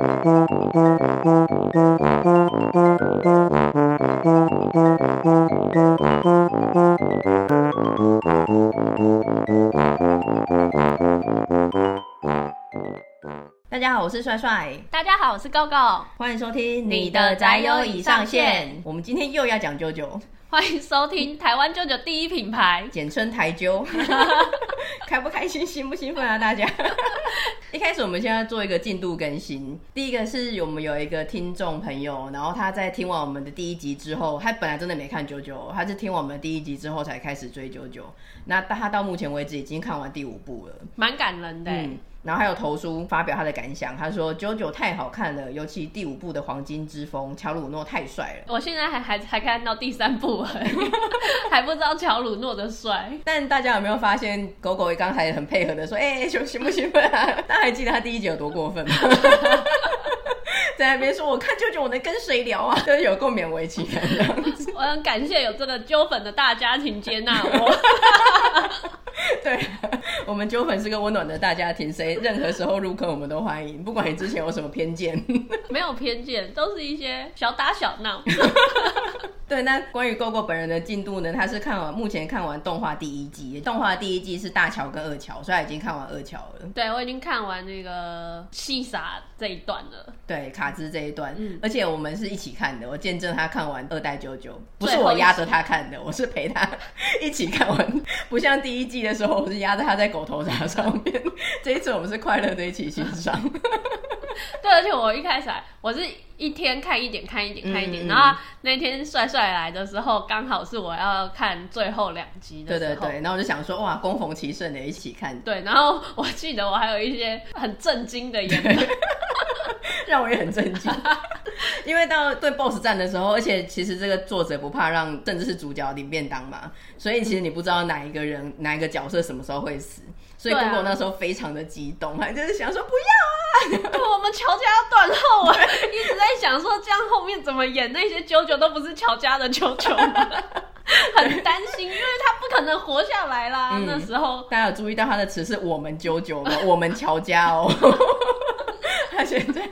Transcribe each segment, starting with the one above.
大家好，我是帅帅。大家好，我是 GoGo。欢迎收听你的宅友已上线。我们今天又要讲啾啾。欢迎收听台湾啾啾第一品牌，简称台啾。开不开心，兴不兴奋啊？大家。一开始我们现在做一个进度更新。第一个是我们有一个听众朋友，然后他在听完我们的第一集之后，他本来真的没看九九，他是听完我们的第一集之后才开始追九九。那他到目前为止已经看完第五部了，蛮感人的。嗯然后还有投书发表他的感想，他说：“九九太好看了，尤其第五部的黄金之风，乔鲁诺太帅了。”我现在还还还看到第三部而已，还不知道乔鲁诺的帅。但大家有没有发现，狗狗刚才很配合的说：“哎、欸，行不行不啊？”大家还记得他第一集有多过分吗？在那边说：“我看舅舅，我能跟谁聊啊？” 就是有够勉为其难这样子。我很感谢有这个啾粉的大家庭接纳我。对，我们啾粉是个温暖的大家庭，谁任何时候入坑我们都欢迎，不管你之前有什么偏见，没有偏见，都是一些小打小闹。对，那关于 GoGo 本人的进度呢？他是看完目前看完动画第一季，动画第一季是大乔跟二乔，所以他已经看完二乔了。对，我已经看完那个细沙这一段了。对，卡兹这一段，嗯，而且我们是一起看的，我见证他看完二代九九，不是我压着他看的，我是陪他一起看完，不像第一季的时候，我是压在他在狗头铡上面，这一次我们是快乐的一起欣赏。对，而且我一开始我是一天看一点，看一点，看一点，嗯、然后那天帅帅来的时候，刚好是我要看最后两集的时候。对对对，然后我就想说，哇，恭逢其胜的一起看。对，然后我记得我还有一些很震惊的言论，让我也很震惊。因为到对 BOSS 战的时候，而且其实这个作者不怕让甚至是主角领便当嘛，所以其实你不知道哪一个人、哪一个角色什么时候会死。所以 GoGo 那时候非常的激动，还就是想说不要啊！我们乔家要断后啊！一直在想说这样后面怎么演那些啾啾都不是乔家的啾啾，很担心，因为他不可能活下来啦。嗯、那时候大家有注意到他的词是我们啾啾吗？我们乔家哦，他现在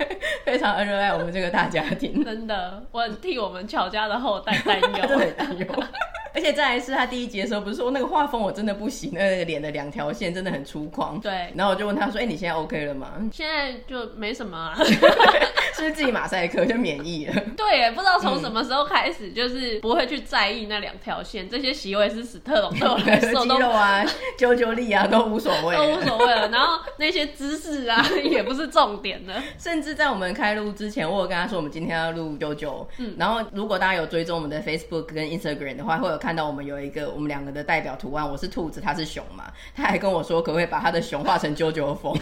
非常热爱我们这个大家庭，真的，我很替我们乔家的后代担忧，担忧。而且再来是他第一集的时候，不是说那个画风我真的不行，那个脸的两条线真的很粗犷。对，然后我就问他说：“哎、欸，你现在 OK 了吗？”现在就没什么啊，是不是自己马赛克就免疫了？对，不知道从什么时候开始，就是不会去在意那两条线，嗯、这些席位是史特龙对我来说肌肉啊、啾啾力啊都无所谓，都无所谓了。然后那些姿势啊也不是重点的，甚至在我们开录之前，我有跟他说我们今天要录啾啾。嗯，然后如果大家有追踪我们的 Facebook 跟 Instagram 的话，会有看看到我们有一个。我们两个的代表图案，我是兔子，他是熊嘛？他还跟我说，可不可以把他的熊画成啾啾风？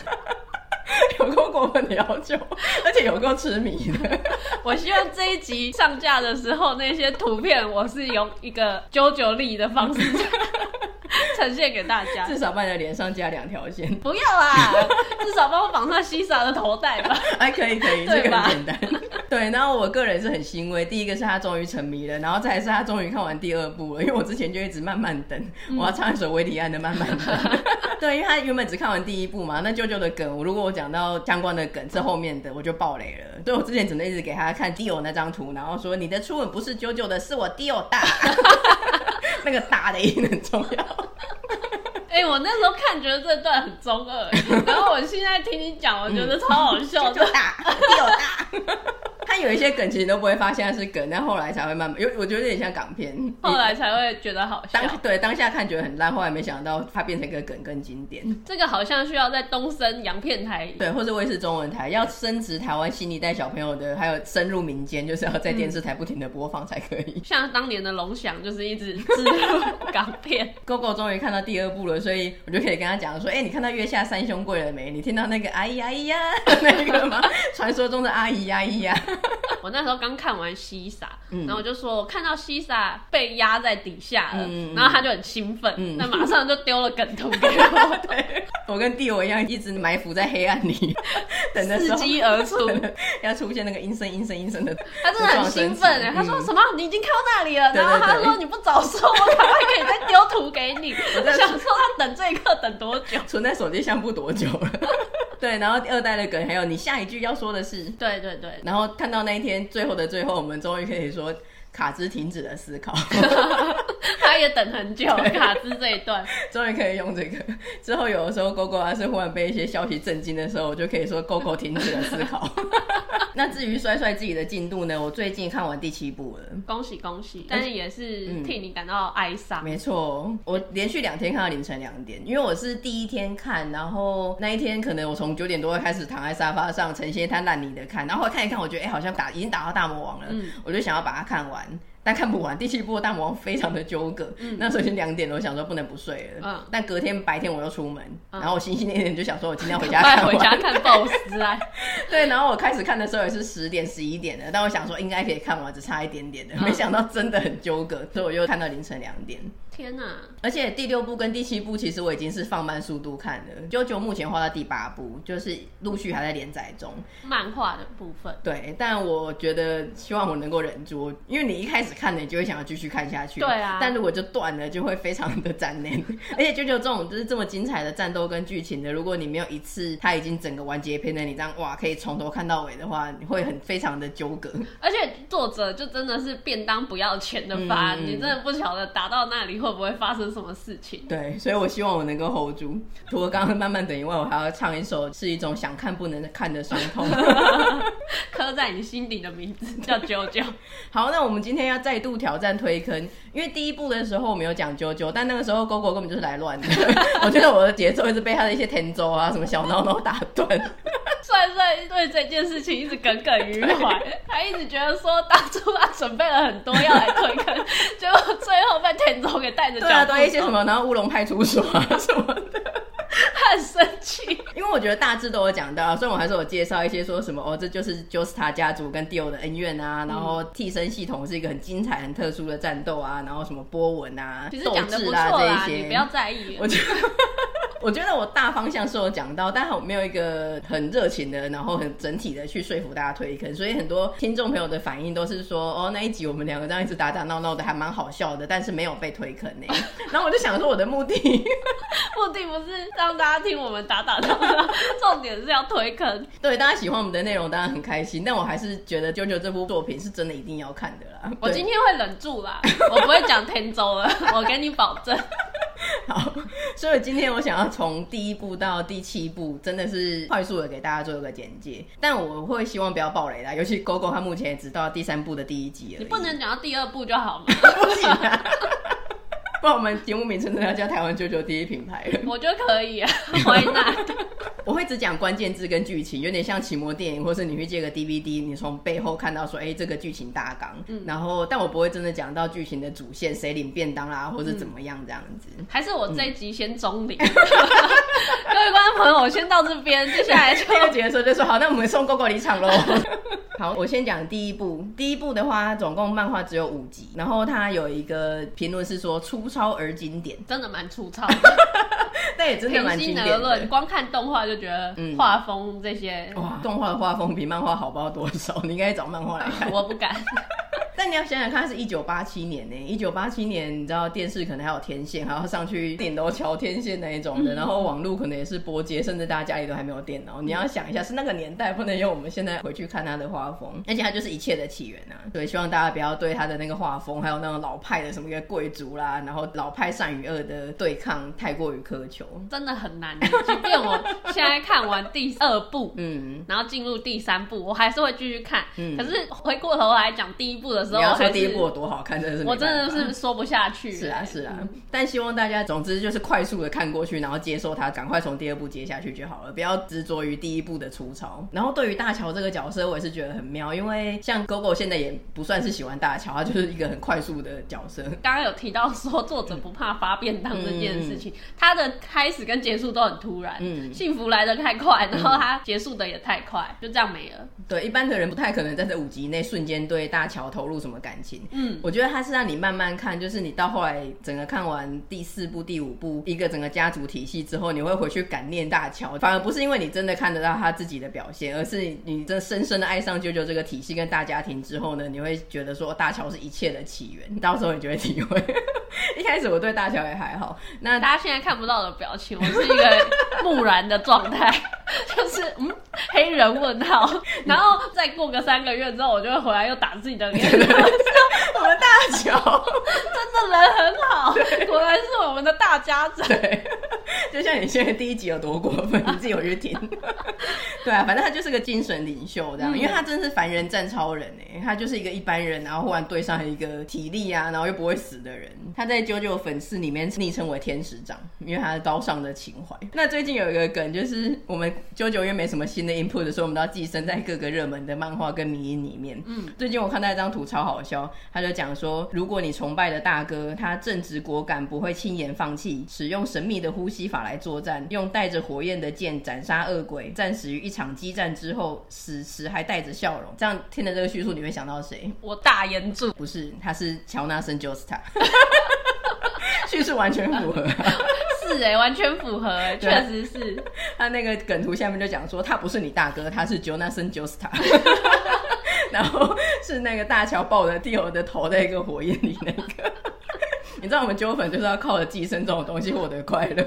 有够过分的要求，而且有够痴迷的。我希望这一集上架的时候，那些图片我是用一个啾啾力的方式呈现给大家。至少把你的脸上加两条线。不要啦，至少帮我绑上西莎的头带吧。哎可以，可以，这个很简单。对，然后我个人是很欣慰，第一个是他终于沉迷了，然后再来是他终于看完第二部了，因为我之前就一直慢慢等，嗯、我要唱一首韦礼安的《慢慢等 》。对，因为他原本只看完第一部嘛，那舅舅的梗，我如果我讲到相关的梗是后面的，我就爆雷了。所以我之前只能一直给他看 Dio 那张图，然后说你的初吻不是舅舅的，是我 Dio 大，那个大的也很重要。哎、我那时候看觉得这段很中二，然后我现在听你讲，我觉得超好笑的，大 Dio 大。他有一些梗其实都不会发现是梗，但后来才会慢慢，有我觉得有点像港片，后来才会觉得好笑。当对当下看觉得很烂，后来没想到它变成一个梗更经典。这个好像需要在东森洋片台，对，或者卫视中文台要深植台湾新一代小朋友的，还有深入民间，就是要在电视台不停的播放才可以。嗯、像当年的龙翔就是一直植入港片。GoGo 终于看到第二部了，所以我就可以跟他讲说：“哎、欸，你看到月下三兄贵了没？你听到那个阿姨阿姨呀 那个吗？传说中的阿姨阿姨呀。” 我那时候刚看完西萨，然后我就说我看到西萨被压在底下了，嗯、然后他就很兴奋，那、嗯、马上就丢了梗图给我。对，我跟帝我一样，一直埋伏在黑暗里，等着伺机而出，要出现那个阴森阴森阴森的。他真的很兴奋哎，他说什么？你已经看到那里了？然后他说你不早说，我赶快可以再丢图给你。我在想说他等这一刻等多久？存在手机相簿多久了？对，然后第二代的梗还有你下一句要说的是，对对对，然后看到那一天最后的最后，我们终于可以说。卡兹停止了思考，他也等很久。卡兹这一段终于可以用这个。之后有的时候，GoGo 要是忽然被一些消息震惊的时候，我就可以说 GoGo 停止了思考。那至于帅帅自己的进度呢？我最近看完第七部了，恭喜恭喜！但是也是替你感到哀伤。没错，我连续两天看到凌晨两点，因为我是第一天看，然后那一天可能我从九点多开始躺在沙发上，呈现一滩烂泥的看，然后后看一看，我觉得哎、欸，好像打已经打到大魔王了，嗯、我就想要把它看完。但看不完，第七部的大魔王非常的纠葛。嗯、那时候已经两点了，我想说不能不睡了。嗯、但隔天白天我又出门，嗯、然后我心心念念就想说，我今天要回家看回家看 BOSS 啊。对，然后我开始看的时候也是十点十一点的，但我想说应该可以看完，只差一点点的。嗯、没想到真的很纠葛，所以我又看到凌晨两点。天哪！而且第六部跟第七部其实我已经是放慢速度看了。JoJo 目前画到第八部，就是陆续还在连载中。漫画的部分。对，但我觉得希望我能够忍住，因为你一开始看了，你就会想要继续看下去。对啊。但如果就断了，就会非常的 残念。而且 JoJo 这种就是这么精彩的战斗跟剧情的，如果你没有一次他已经整个完结篇的，你这样哇可以从头看到尾的话，你会很非常的纠葛。而且作者就真的是便当不要钱的发，嗯、你真的不晓得打到那里会不会发生什么。事情？对，所以我希望我能够 hold 住。除了刚刚慢慢等以外，我还要唱一首是一种想看不能看的伤痛，刻在你心底的名字叫 JoJo。好，那我们今天要再度挑战推坑，因为第一部的时候我没有讲 JoJo，但那个时候 GoGo 根本就是来乱的。我觉得我的节奏一直被他的一些甜粥啊什么小闹闹打断。帅帅对这件事情一直耿耿于怀，他一直觉得说当初他准备了很多要来推坑，结果最后被田总给带着脚。对啊，对一些什么，然后乌龙派出所啊 什么的，他很生气。因为我觉得大致都有讲到，所以我还是有介绍一些说什么哦，这就是 Joestar 家族跟 Dio 的恩怨啊，然后替身系统是一个很精彩、很特殊的战斗啊，然后什么波纹啊、斗志啊这一些，你不要在意。我觉得。我觉得我大方向是有讲到，但我没有一个很热情的，然后很整体的去说服大家推坑，所以很多听众朋友的反应都是说，哦，那一集我们两个这样一直打打闹闹的，还蛮好笑的，但是没有被推坑呢。然后我就想说，我的目的 目的不是让大家听我们打打闹闹，重点是要推坑。对，大家喜欢我们的内容当然很开心，但我还是觉得 JoJo 这部作品是真的一定要看的啦。我今天会忍住啦，我不会讲天周了，我给你保证。好，所以今天我想要从第一部到第七部，真的是快速的给大家做一个简介。但我会希望不要暴雷啦，尤其 GoGo 他目前也只到第三部的第一集而已。你不能讲到第二部就好吗？不行啊。不然我们节目名称都要叫台湾 JoJo 第一品牌了。我觉得可以啊，Why not？我会只讲关键字跟剧情，有点像奇摩电影，或是你去借个 DVD，你从背后看到说，哎、欸，这个剧情大纲。嗯。然后，但我不会真的讲到剧情的主线，谁领便当啦，或者怎么样这样子。还是我这一集先中领。嗯、各位观众朋友，我先到这边，接下来就要结束，就说好，那我们送 GoGo 离场喽。好，我先讲第一部。第一部的话，总共漫画只有五集，然后它有一个评论是说粗糙而经典，真的蛮粗糙的。但也真的蛮经典的。光看动画就觉得画风这些，嗯、哇，动画的画风比漫画好不知道多少。你应该找漫画来看。我不敢。但你要想想看，是一九八七年呢。一九八七年，你知道电视可能还有天线，还要上去顶楼瞧天线那一种的。嗯、然后网络可能也是拨接，甚至大家家里都还没有电脑。你要想一下，是那个年代，不能用我们现在回去看他的画风。而且它就是一切的起源啊。对，希望大家不要对他的那个画风，还有那种老派的什么一个贵族啦，然后老派善与恶的对抗太过于苛求，真的很难。即便我现在看完第二部，嗯，然后进入第三部，我还是会继续看。嗯，可是回过头来讲第一部的时候，你要说第一部有。多好看，真的是我真的是说不下去。是啊，是啊，但希望大家，总之就是快速的看过去，然后接受它，赶快从第二部接下去就好了，不要执着于第一部的粗糙。然后对于大乔这个角色，我也是觉得很妙，因为像 GoGo 现在也不算是喜欢大乔，他就是一个很快速的角色。刚刚有提到说作者不怕发便当这件事情，他的开始跟结束都很突然，嗯，幸福来的太快，然后他结束的也太快，就这样没了。对，一般的人不太可能在这五集内瞬间对大乔投入什么感情。嗯，我觉得他是让你慢慢看，就是你到后来整个看完第四部、第五部一个整个家族体系之后，你会回去感念大乔，反而不是因为你真的看得到他自己的表现，而是你真的深深的爱上 JoJo 这个体系跟大家庭之后呢，你会觉得说大乔是一切的起源，到时候你就会体会。一开始我对大乔也还好，那大家现在看不到的表情，我是一个木然的状态，就是嗯，黑人问号，然后再过个三个月之后，我就会回来又打自己的脸。我们大乔真的人很好，果然是我们的大家长。对，就像你现在第一集有多过分，你自己有去听。对啊，反正他就是个精神领袖这样，因为他真的是凡人战超人哎，他就是一个一般人，然后忽然对上一个体力啊，然后又不会死的人。他在 JoJo 粉丝里面昵称为天使长，因为他的刀上的情怀。那最近有一个梗，就是我们 JoJo 因为没什么新的 input 的时候，我们都要寄生在各个热门的漫画跟迷因里面。嗯，最近我看到一张图超好笑，他就讲说，如果你崇拜的大哥他正直果敢，不会轻言放弃，使用神秘的呼吸法来作战，用带着火焰的剑斩杀恶鬼，战死于一场激战之后，死时还带着笑容。这样听了这个叙述，你会想到谁？我大炎柱。不是，他是乔纳森·乔斯塔。叙述完全符合，是哎、欸，完全符合确实是。他那个梗图下面就讲说，他不是你大哥，他是 Jonathan Joestar，然后是那个大乔抱着蒂欧的头在一个火焰里那个。你知道我们揪粉就是要靠着寄生这种东西获得快乐。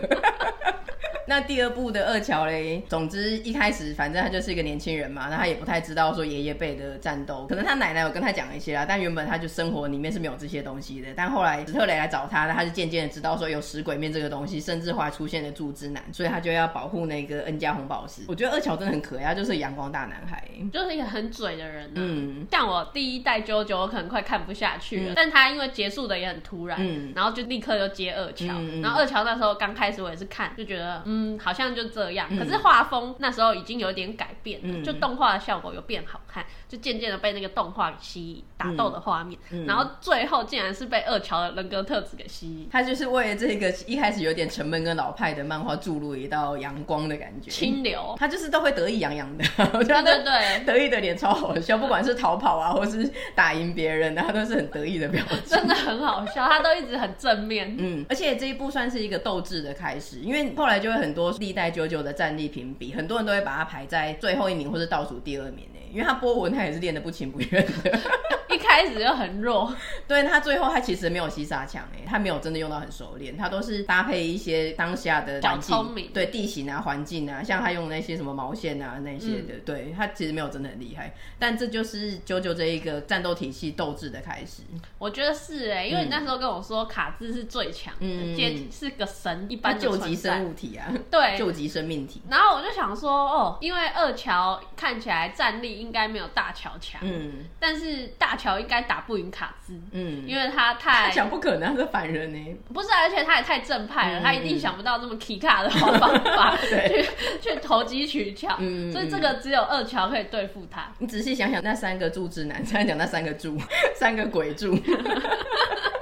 那第二部的二乔嘞，总之一开始反正他就是一个年轻人嘛，那他也不太知道说爷爷辈的战斗，可能他奶奶有跟他讲一些啦，但原本他就生活里面是没有这些东西的。但后来史特雷来找他，那他就渐渐的知道说有食鬼面这个东西，甚至后来出现了柱之男，所以他就要保护那个恩加红宝石。我觉得二乔真的很可爱，他就是阳光大男孩，就是一个很嘴的人、啊。嗯，像我第一代啾啾，我可能快看不下去了，嗯、但他因为结束的也很突然，嗯，然后就立刻又接二乔，嗯嗯、然后二乔那时候刚开始我也是看，就觉得嗯，好像就。这样，可是画风那时候已经有点改变了，嗯、就动画的效果有变好看，就渐渐的被那个动画吸引，打斗的画面，嗯嗯、然后最后竟然是被二乔的人格特质给吸引。他就是为了这个一开始有点沉闷跟老派的漫画注入一道阳光的感觉，清流。他就是都会得意洋洋的，对对对，得意的脸超好笑，不管是逃跑啊，或是打赢别人，他都是很得意的表情，真的很好笑。他都一直很正面，嗯，而且这一部算是一个斗志的开始，因为后来就会很很多历代九九的战力评比，很多人都会把它排在最后一名或者倒数第二名。因为他波纹他也是练得不情不愿的，一开始就很弱。对，他最后他其实没有吸煞枪哎，他没有真的用到很熟练，他都是搭配一些当下的环境，对地形啊、环境啊，像他用那些什么毛线啊那些的，嗯、对他其实没有真的很厉害。但这就是 JoJo 这一个战斗体系斗志的开始。我觉得是哎，因为你那时候跟我说卡兹是最强的，嗯，是个神一般的救急生物体啊，对，救急生命体。然后我就想说哦，因为二乔看起来战力。应该没有大乔强，嗯，但是大乔应该打不赢卡兹，嗯，因为他太想不可能，他是凡人呢，不是，而且他也太正派了，嗯、他一定想不到这么 K 卡的好方法 去对去投机取巧，嗯，所以这个只有二乔可以对付他。你仔细想想，那三个柱之男，才讲那三个柱，三个鬼柱。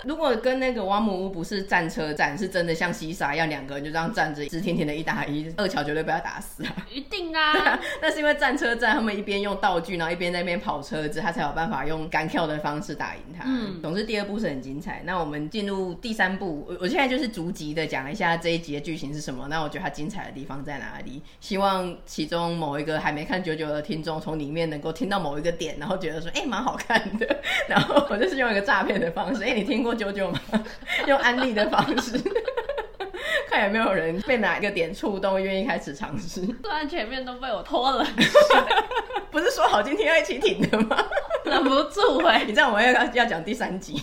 如果跟那个瓦姆屋不是战车战，是真的像西沙一样，两个人就这样站着，直挺挺的一打一，二乔绝对被他打死啊！一定啊！那是因为战车战，他们一边用道具，然后一边在那边跑车子，他才有办法用干跳的方式打赢他。嗯，总之第二部是很精彩。那我们进入第三部，我我现在就是逐集的讲一下这一集的剧情是什么。那我觉得它精彩的地方在哪里？希望其中某一个还没看九九的听众，从里面能够听到某一个点，然后觉得说，哎、欸，蛮好看的。然后我就是用一个诈骗的方式，哎、欸，你听过？九九吗？用安利的方式，看有没有人被哪一个点触动，愿意开始尝试。虽然前面都被我拖了，不是说好今天要一起挺的吗？忍不住哎、欸！你知道我们要要讲第三集。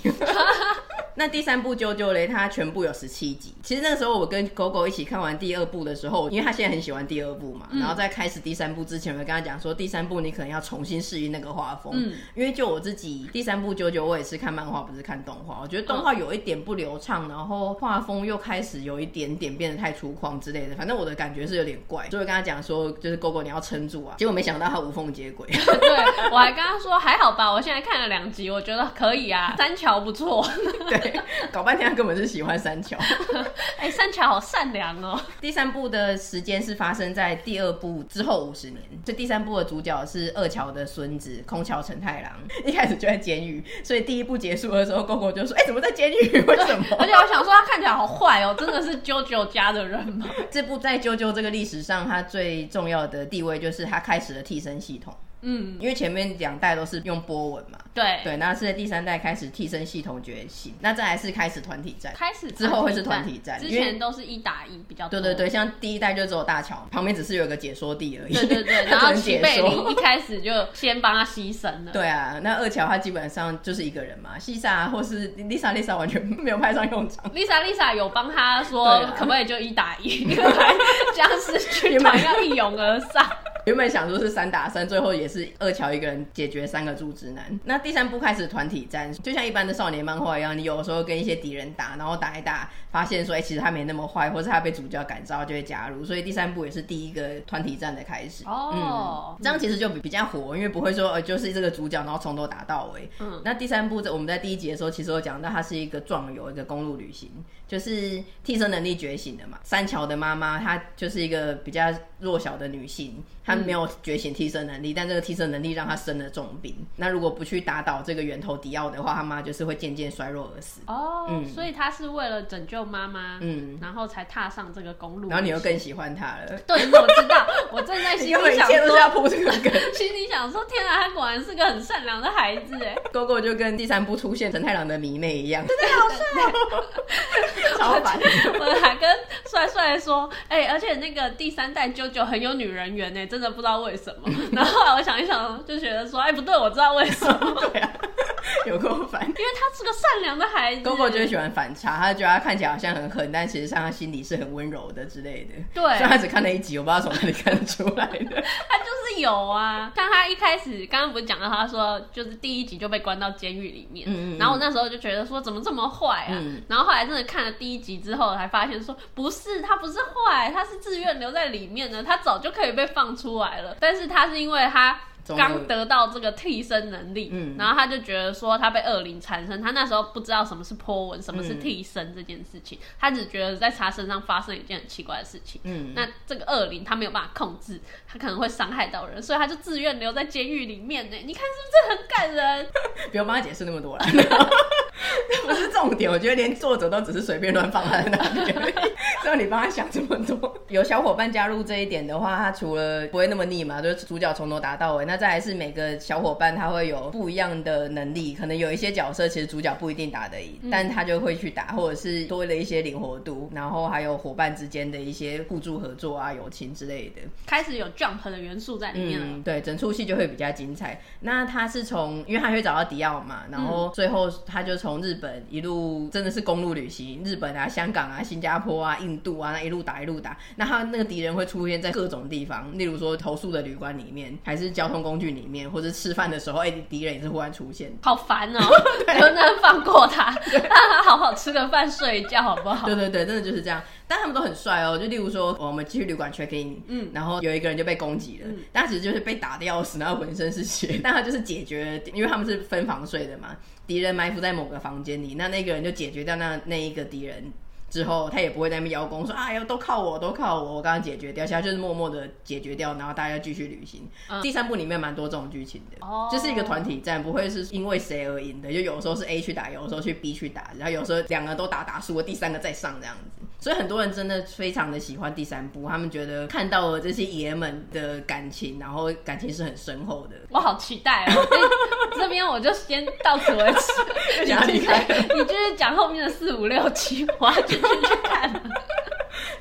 那第三部啾啾嘞，它全部有十七集。其实那个时候我跟狗狗一起看完第二部的时候，因为他现在很喜欢第二部嘛，嗯、然后在开始第三部之前，我跟他讲说，第三部你可能要重新适应那个画风。嗯，因为就我自己第三部啾啾，我也是看漫画，不是看动画。我觉得动画有一点不流畅，然后画风又开始有一点点变得太粗犷之类的。反正我的感觉是有点怪，所以我跟他讲说，就是狗狗你要撑住啊。结果没想到他无缝接轨。对，我还跟他说还好吧，我现在看了两集，我觉得可以啊，三桥不错。对。搞半天，他根本是喜欢三乔。哎、欸，三乔好善良哦。第三部的时间是发生在第二部之后五十年。这第三部的主角是二乔的孙子空桥承太郎，一开始就在监狱，所以第一部结束的时候，公公就说：“哎、欸，怎么在监狱？为什么？” 而且我想说，他看起来好坏哦，真的是啾啾家的人吗？这部在啾啾这个历史上，他最重要的地位就是他开始了替身系统。嗯，因为前面两代都是用波纹嘛。对对，那是在第三代开始替身系统觉醒，那再来是开始团体战，开始之后会是团体战，之前都是一打一比较多。对对对，像第一代就只有大乔旁边只是有个解说地而已。对对对，然后 齐贝林一开始就先帮他牺牲了。对啊，那二乔他基本上就是一个人嘛，西莎或是丽莎丽莎完全没有派上用场。丽莎丽莎有帮他说可不可以就一打一，因为僵尸军团要一拥而上。原本想说是三打三，最后也是二乔一个人解决三个柱之男。那第三部开始团体战，就像一般的少年漫画一样，你有的时候跟一些敌人打，然后打一打，发现说，哎、欸，其实他没那么坏，或是他被主角感召，就会加入。所以第三部也是第一个团体战的开始。哦、嗯，这样其实就比比较火，因为不会说，呃，就是这个主角，然后从头打到尾。嗯，那第三部在我们在第一集的时候，其实有讲到，它是一个壮游，一个公路旅行，就是替身能力觉醒的嘛。三乔的妈妈，她就是一个比较弱小的女性。她没有觉醒替身能力，但这个替身能力让她生了重病。那如果不去打倒这个源头迪奥的话，她妈就是会渐渐衰弱而死。哦，嗯，所以她是为了拯救妈妈，嗯，然后才踏上这个公路。然后你又更喜欢她了。对，我知道，我正在 心里想说，要铺这个梗，心里想说，天啊，他果然是个很善良的孩子哎。哥哥就跟第三部出现陈太郎的迷妹一样，真的好帅，超烦。我还跟帅帅说，哎、欸，而且那个第三代啾啾很有女人缘呢。真的不知道为什么，然后后来我想一想，就觉得说，哎，不对，我知道为什么。对啊，有够烦，因为他是个善良的孩子。哥哥就喜欢反差，他觉得他看起来好像很狠，但其实上他心里是很温柔的之类的。对，虽然他只看了一集，我不知道从哪里看得出来的。他就是有啊，像他一开始刚刚不是讲到，他说就是第一集就被关到监狱里面，嗯嗯，然后我那时候就觉得说怎么这么坏啊，嗯、然后后来真的看了第一集之后，才发现说不是，他不是坏，他是自愿留在里面的，他早就可以被放出来了，但是。他是因为他刚得到这个替身能力，嗯，然后他就觉得说他被恶灵缠身，他那时候不知道什么是波纹，什么是替身这件事情，嗯，他只觉得在他身上发生一件很奇怪的事情，嗯，那这个恶灵他没有办法控制，他可能会伤害到人，所以他就自愿留在监狱里面呢。你看是不是很感人？不用帮他解释那么多了。不是重点，我觉得连作者都只是随便乱放在那里，只有你帮他想这么多。有小伙伴加入这一点的话，他除了不会那么腻嘛，就是主角从头打到尾。那再来是每个小伙伴他会有不一样的能力，可能有一些角色其实主角不一定打得赢，嗯、但他就会去打，或者是多了一些灵活度，然后还有伙伴之间的一些互助合作啊、友情之类的，开始有 jump 的元素在里面了。嗯、对，整出戏就会比较精彩。那他是从，因为他会找到迪奥嘛，然后最后他就从日本一路真的是公路旅行，日本啊、香港啊、新加坡啊、印度啊，那一路打一路打。那他那个敌人会出现在各种地方，例如说投诉的旅馆里面，还是交通工具里面，或者吃饭的时候，哎、欸，敌人也是忽然出现。好烦哦、喔，能不能放过他，让他好好吃个饭、睡一觉，好不好？对对对，真的就是这样。但他们都很帅哦，就例如说，我们去旅馆 check in，嗯，然后有一个人就被攻击了，嗯、但他其实就是被打的要死，然后浑身是血，但他就是解决，因为他们是分房睡的嘛，敌人埋伏在某个房间里，那那个人就解决掉那那一个敌人。之后他也不会在那边邀功说，哎呀，都靠我，都靠我，我刚刚解决掉，其他就是默默的解决掉，然后大家继续旅行。嗯、第三部里面蛮多这种剧情的，哦，就是一个团体战，不会是因为谁而赢的，就有时候是 A 去打，有时候去 B 去打，然后有时候两个都打打输了，第三个再上这样子。所以很多人真的非常的喜欢第三部，他们觉得看到了这些爷们的感情，然后感情是很深厚的。我好期待哦！这边我就先到此为止，你继续，你继续讲后面的四五六七，我要继续去看。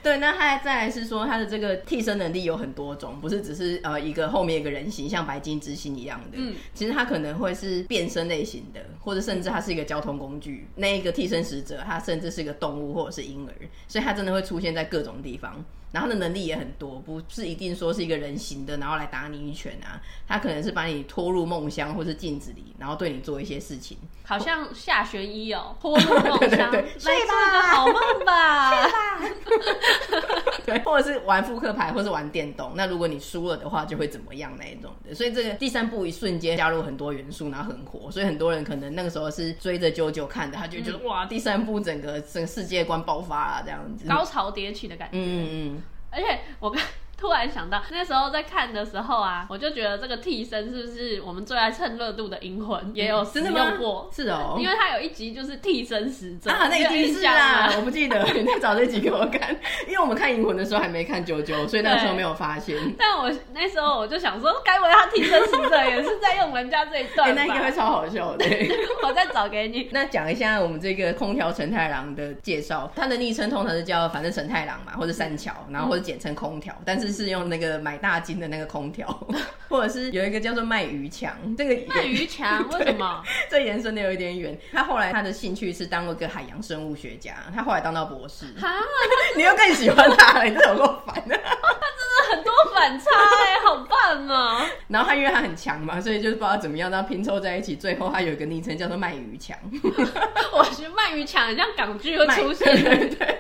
对，那他再来是说他的这个替身能力有很多种，不是只是呃一个后面一个人形像白金之星一样的，嗯，其实他可能会是变身类型的，或者甚至他是一个交通工具。那一个替身使者，他甚至是一个动物或者是婴儿，所以他真的会出现在各种地方。然后他的能力也很多，不是一定说是一个人形的，然后来打你一拳啊。他可能是把你拖入梦乡或是镜子里，然后对你做一些事情。好像下弦一哦，拖入梦乡，来做个好梦吧。对，或者是玩扑克牌，或是玩电动。那如果你输了的话，就会怎么样那一种的。所以这个第三部一瞬间加入很多元素，然后很火。所以很多人可能那个时候是追着啾啾看的，他就觉得、嗯、哇，第三部整个整个世界观爆发了这样子，高潮迭起的感觉。嗯嗯。而且我跟突然想到那时候在看的时候啊，我就觉得这个替身是不是我们最爱蹭热度的银魂也有使用过？是哦，因为他有一集就是替身使者啊，那一集是啊，我不记得，你再找这集给我看，因为我们看银魂的时候还没看九九，所以那时候没有发现。但我那时候我就想说，该不会他替身使者也是在用人家这一段？欸、那应该会超好笑的。我再找给你。那讲一下我们这个空调承太郎的介绍，他的昵称通常是叫反正承太郎嘛，或者三桥，然后或者简称空调，但是是用那个买大金的那个空调，或者是有一个叫做卖鱼墙，这个卖鱼墙 为什么？这延伸的有一点远。他后来他的兴趣是当了个海洋生物学家，他后来当到博士。啊，你又更喜欢他了，你这有够烦的。反差哎，好棒啊！然后他因为他很强嘛，所以就是不知道怎么样，然后拼凑在一起，最后他有一个昵称叫做卖鱼强。我觉得卖鱼强很像港剧又出现，对对对，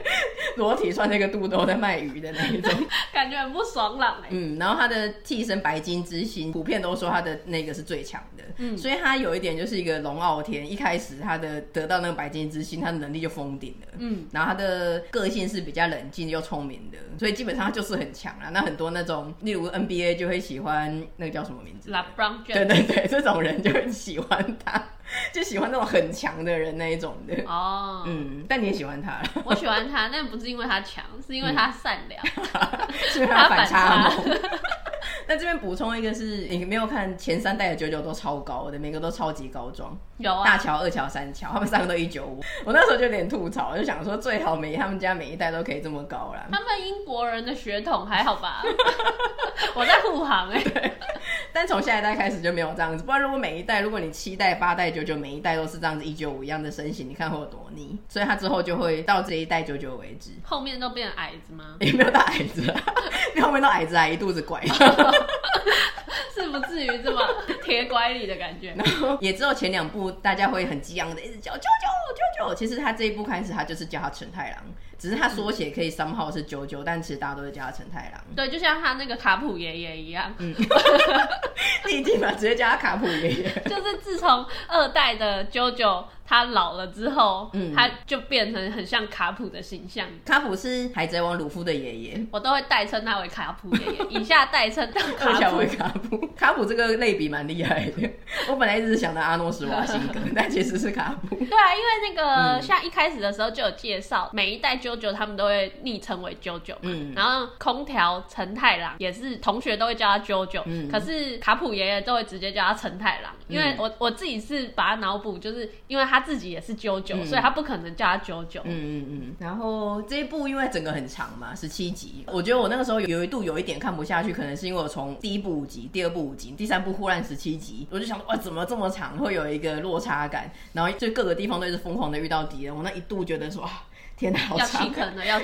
裸体穿那个肚兜在卖鱼的那一种，感觉很不爽朗哎。嗯，然后他的替身白金之星，普遍都说他的那个是最强的。嗯，所以他有一点就是一个龙傲天，一开始他的得到那个白金之星，他的能力就封顶了。嗯，然后他的个性是比较冷静又聪明的，所以基本上他就是很强啊。那很多那种，例如 NBA 就会喜欢那个叫什么名字？LeBron James。对对对，这种人就很喜欢他。就喜欢那种很强的人那一种的哦，嗯，但你也喜欢他了。我喜欢他，但不是因为他强，是因为他善良，嗯、是因为他反差萌。那这边补充一个是，是你没有看前三代的九九都超高的，每个都超级高装。有啊，大乔、二乔、三乔，他们三个都一九五。我那时候就有点吐槽，就想说最好每他们家每一代都可以这么高啦。他们英国人的血统还好吧？我在护航哎、欸。但从下一代开始就没有这样子，不然如果每一代，如果你七代、八代、九九每一代都是这样子一九五一样的身形，你看会有多腻？所以他之后就会到这一代九九为止。后面都变矮子吗？也没有到矮子你，后面都矮子，还一肚子拐。是不至于这么铁拐李的感觉。然后也只有前两部大家会很激昂的一直叫九九九九。其实他这一部开始他就是叫他陈太郎。只是他缩写可以 somehow 是九九，但其实大家都是叫他陈太郎。对，就像他那个卡普爷爷一样。嗯，你一定嘛，直接叫他卡普爷爷。就是自从二代的 JoJo 他老了之后，嗯，他就变成很像卡普的形象。卡普是海贼王鲁夫的爷爷，我都会代称他为卡普爷爷，以下代称他卡普。为卡普，卡普这个类比蛮厉害的。我本来一直是想到阿诺史瓦辛格，但其实是卡普。对啊，因为那个像一开始的时候就有介绍，每一代九。九九他们都会昵称为九九，嗯，然后空调陈太郎也是同学都会叫他九九，嗯，可是卡普爷爷都会直接叫他陈太郎，因为我我自己是把他脑补，就是因为他自己也是啾啾，嗯，所以他不可能叫他啾啾，嗯嗯嗯。然后这一部因为整个很长嘛，十七集，我觉得我那个时候有一度有一点看不下去，可能是因为我从第一部五集，第二部五集，第三部忽然十七集，我就想说哇，怎么这么长，会有一个落差感，然后就各个地方都是疯狂的遇到敌人，我那一度觉得说啊。天哪，好长，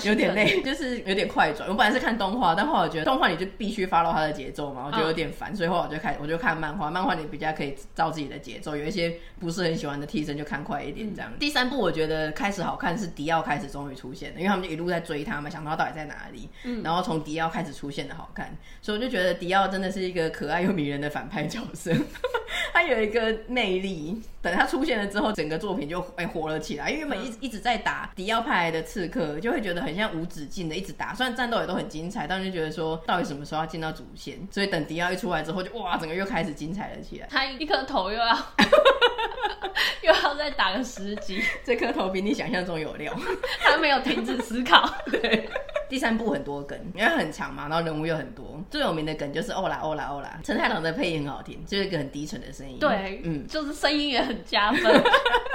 有点累，就是有点快转。我本来是看动画，但后来我觉得动画你就必须 follow 它的节奏嘛，我觉得有点烦，所以后来我就开我就看漫画。漫画你比较可以照自己的节奏，有一些不是很喜欢的替身就看快一点这样。第三部我觉得开始好看是迪奥开始终于出现了，因为他们就一路在追他嘛，想到他到底在哪里。然后从迪奥开始出现的好看，所以我就觉得迪奥真的是一个可爱又迷人的反派角色，他有一个魅力。等他出现了之后，整个作品就哎火了起来，因为原本一一直在打迪奥派来的刺客，就会觉得很像无止境的一直打，虽然战斗也都很精彩，但是就觉得说到底什么时候要进到主线？所以等迪奥一出来之后就，就哇，整个又开始精彩了起来。他一颗头又要 又要再打个十级，这颗头比你想象中有料。他没有停止思考。对，第三部很多梗，因为很长嘛，然后人物又很多，最有名的梗就是欧啦欧啦欧啦。陈太郎的配音很好听，就是一个很低沉的声音。对，嗯，就是声音也。很加分，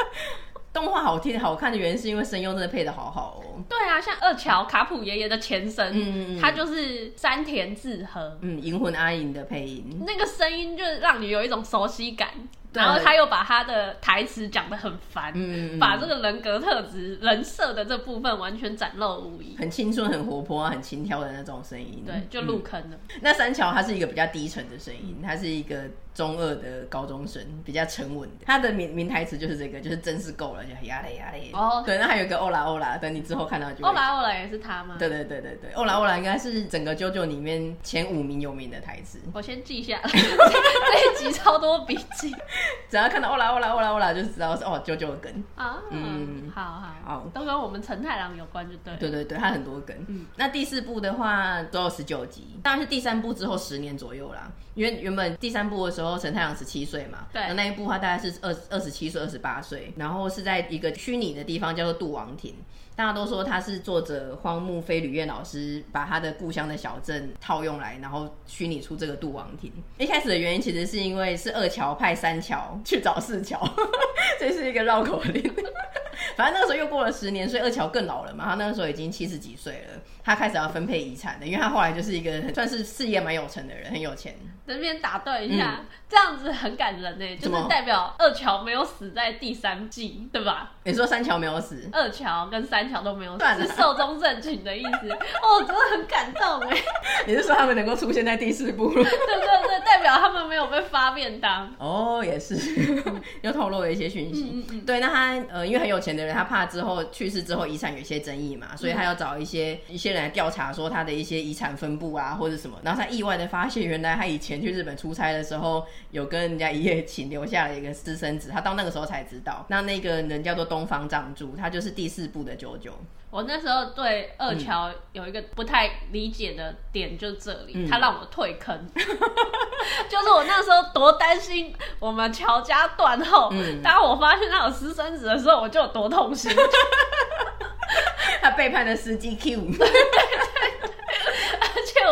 动画好听好看的原因是因为声优真的配的好好哦。对啊，像二乔卡普爷爷的前身，嗯嗯嗯，他就是山田智和，嗯，银魂阿银的配音，那个声音就是让你有一种熟悉感。然后他又把他的台词讲得很烦，嗯，把这个人格特质、人设的这部分完全展露无遗，很青春、很活泼、很轻佻的那种声音，对，就入坑了。嗯、那三桥他是一个比较低沉的声音，他是一个中二的高中生，比较沉稳的。他的名名台词就是这个，就是真是够了，就压嘞压嘞。哦，对，那还有一个欧拉欧拉，等你之后看到就。欧拉欧拉也是他吗？对对对对对，欧拉欧拉应该是整个 JoJo 里面前五名有名的台词。我先记下来，这一集超多笔记。只要看到欧啦欧啦欧啦欧啦，就知道是哦九九的梗啊。嗯，好好好，都跟我们陈太郎有关，就对。对对对，他很多梗。嗯，那第四部的话都有十九集，当然是第三部之后十年左右啦。因为原本第三部的时候，陈太郎十七岁嘛，对，那那一部他大概是二二十七岁、二十八岁，然后是在一个虚拟的地方叫做杜王町。大家都说他是作者荒木飞吕彦老师把他的故乡的小镇套用来，然后虚拟出这个杜王庭。一开始的原因其实是因为是二桥派三桥去找四桥，这是一个绕口令。反正那个时候又过了十年，所以二桥更老了嘛，他那个时候已经七十几岁了，他开始要分配遗产的，因为他后来就是一个算是事业蛮有成的人，很有钱。这边打断一下，嗯、这样子很感人呢，就是代表二乔没有死在第三季，对吧？你说三乔没有死，二乔跟三乔都没有死，是寿终正寝的意思。哦，真的很感动哎。你是说他们能够出现在第四部？对对对，代表他们没有被发便当。哦，也是，又透露了一些讯息。嗯嗯对，那他呃，因为很有钱的人，他怕之后去世之后遗产有一些争议嘛，所以他要找一些一些来调查，说他的一些遗产分布啊，或者什么。然后他意外的发现，原来他以前。去日本出差的时候，有跟人家一夜情，留下了一个私生子。他到那个时候才知道，那那个人叫做东方藏珠，他就是第四部的九九。我那时候对二乔有一个不太理解的点，就这里，嗯、他让我退坑。就是我那时候多担心我们乔家断后，嗯、当我发现他有私生子的时候，我就有多痛心。他背叛了司机 Q。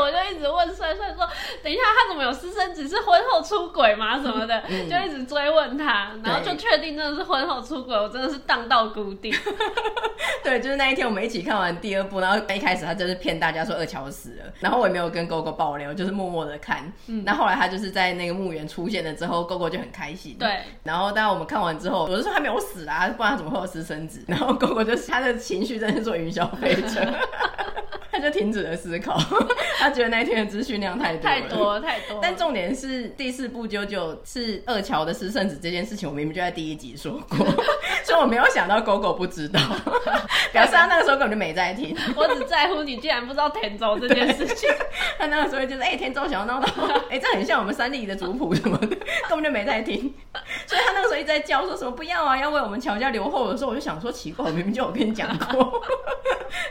我就一直问帅帅说：“等一下，他怎么有私生子？是婚后出轨吗？什么的？”嗯、就一直追问他，然后就确定真的是婚后出轨。我真的是荡到谷底。对，就是那一天我们一起看完第二部，然后一开始他就是骗大家说二乔死了，然后我也没有跟狗狗爆料，就是默默的看。嗯，那后来他就是在那个墓园出现了之后，狗狗就很开心。对，然后当我们看完之后，我就说他没有死啊，不然他怎么会有私生子？然后狗狗就是他的情绪真的是坐云霄飞车。他就停止了思考，他觉得那一天的资讯量太多太多太多。但重点是第四部九九是二乔的私生子这件事情，我明明就在第一集说过，所以我没有想到狗狗不知道，表示他那个时候根本就没在听。我只在乎你竟然不知道田中这件事情。他那个时候就是哎、欸，田中想要闹闹，哎、欸，这很像我们三立的族谱什么的，根本就没在听。所以他那个时候一直在叫说什么不要啊，要为我们乔家留后的时候，我就想说奇怪，我明明就有跟你讲过，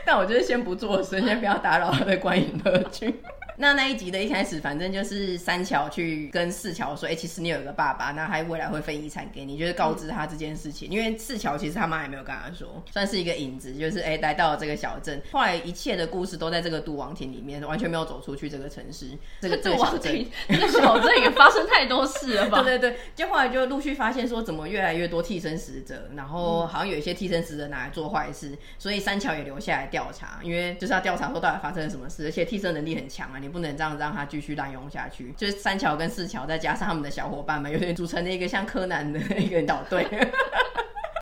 但我就是先不做所以。先不要打扰他的观影乐趣。那那一集的一开始，反正就是三桥去跟四桥说：“哎、其实你有一个爸爸，那他未来会分遗产给你，就是告知他这件事情。因为四桥其实他妈也没有跟他说，算是一个影子，就是哎、来到了这个小镇。后来一切的故事都在这个杜王亭里面，完全没有走出去这个城市。这个杜王亭，这个小镇也发生太多事了吧？对对对，就后来就陆续发现说，怎么越来越多替身使者，然后好像有一些替身使者拿来做坏事，所以三桥也留下来调查，因为就是要调查说到底发生了什么事，而且替身能力很强啊，你不能这样让他。继续滥用下去，就是三桥跟四桥，再加上他们的小伙伴们，有点组成了一个像柯南的一个导队。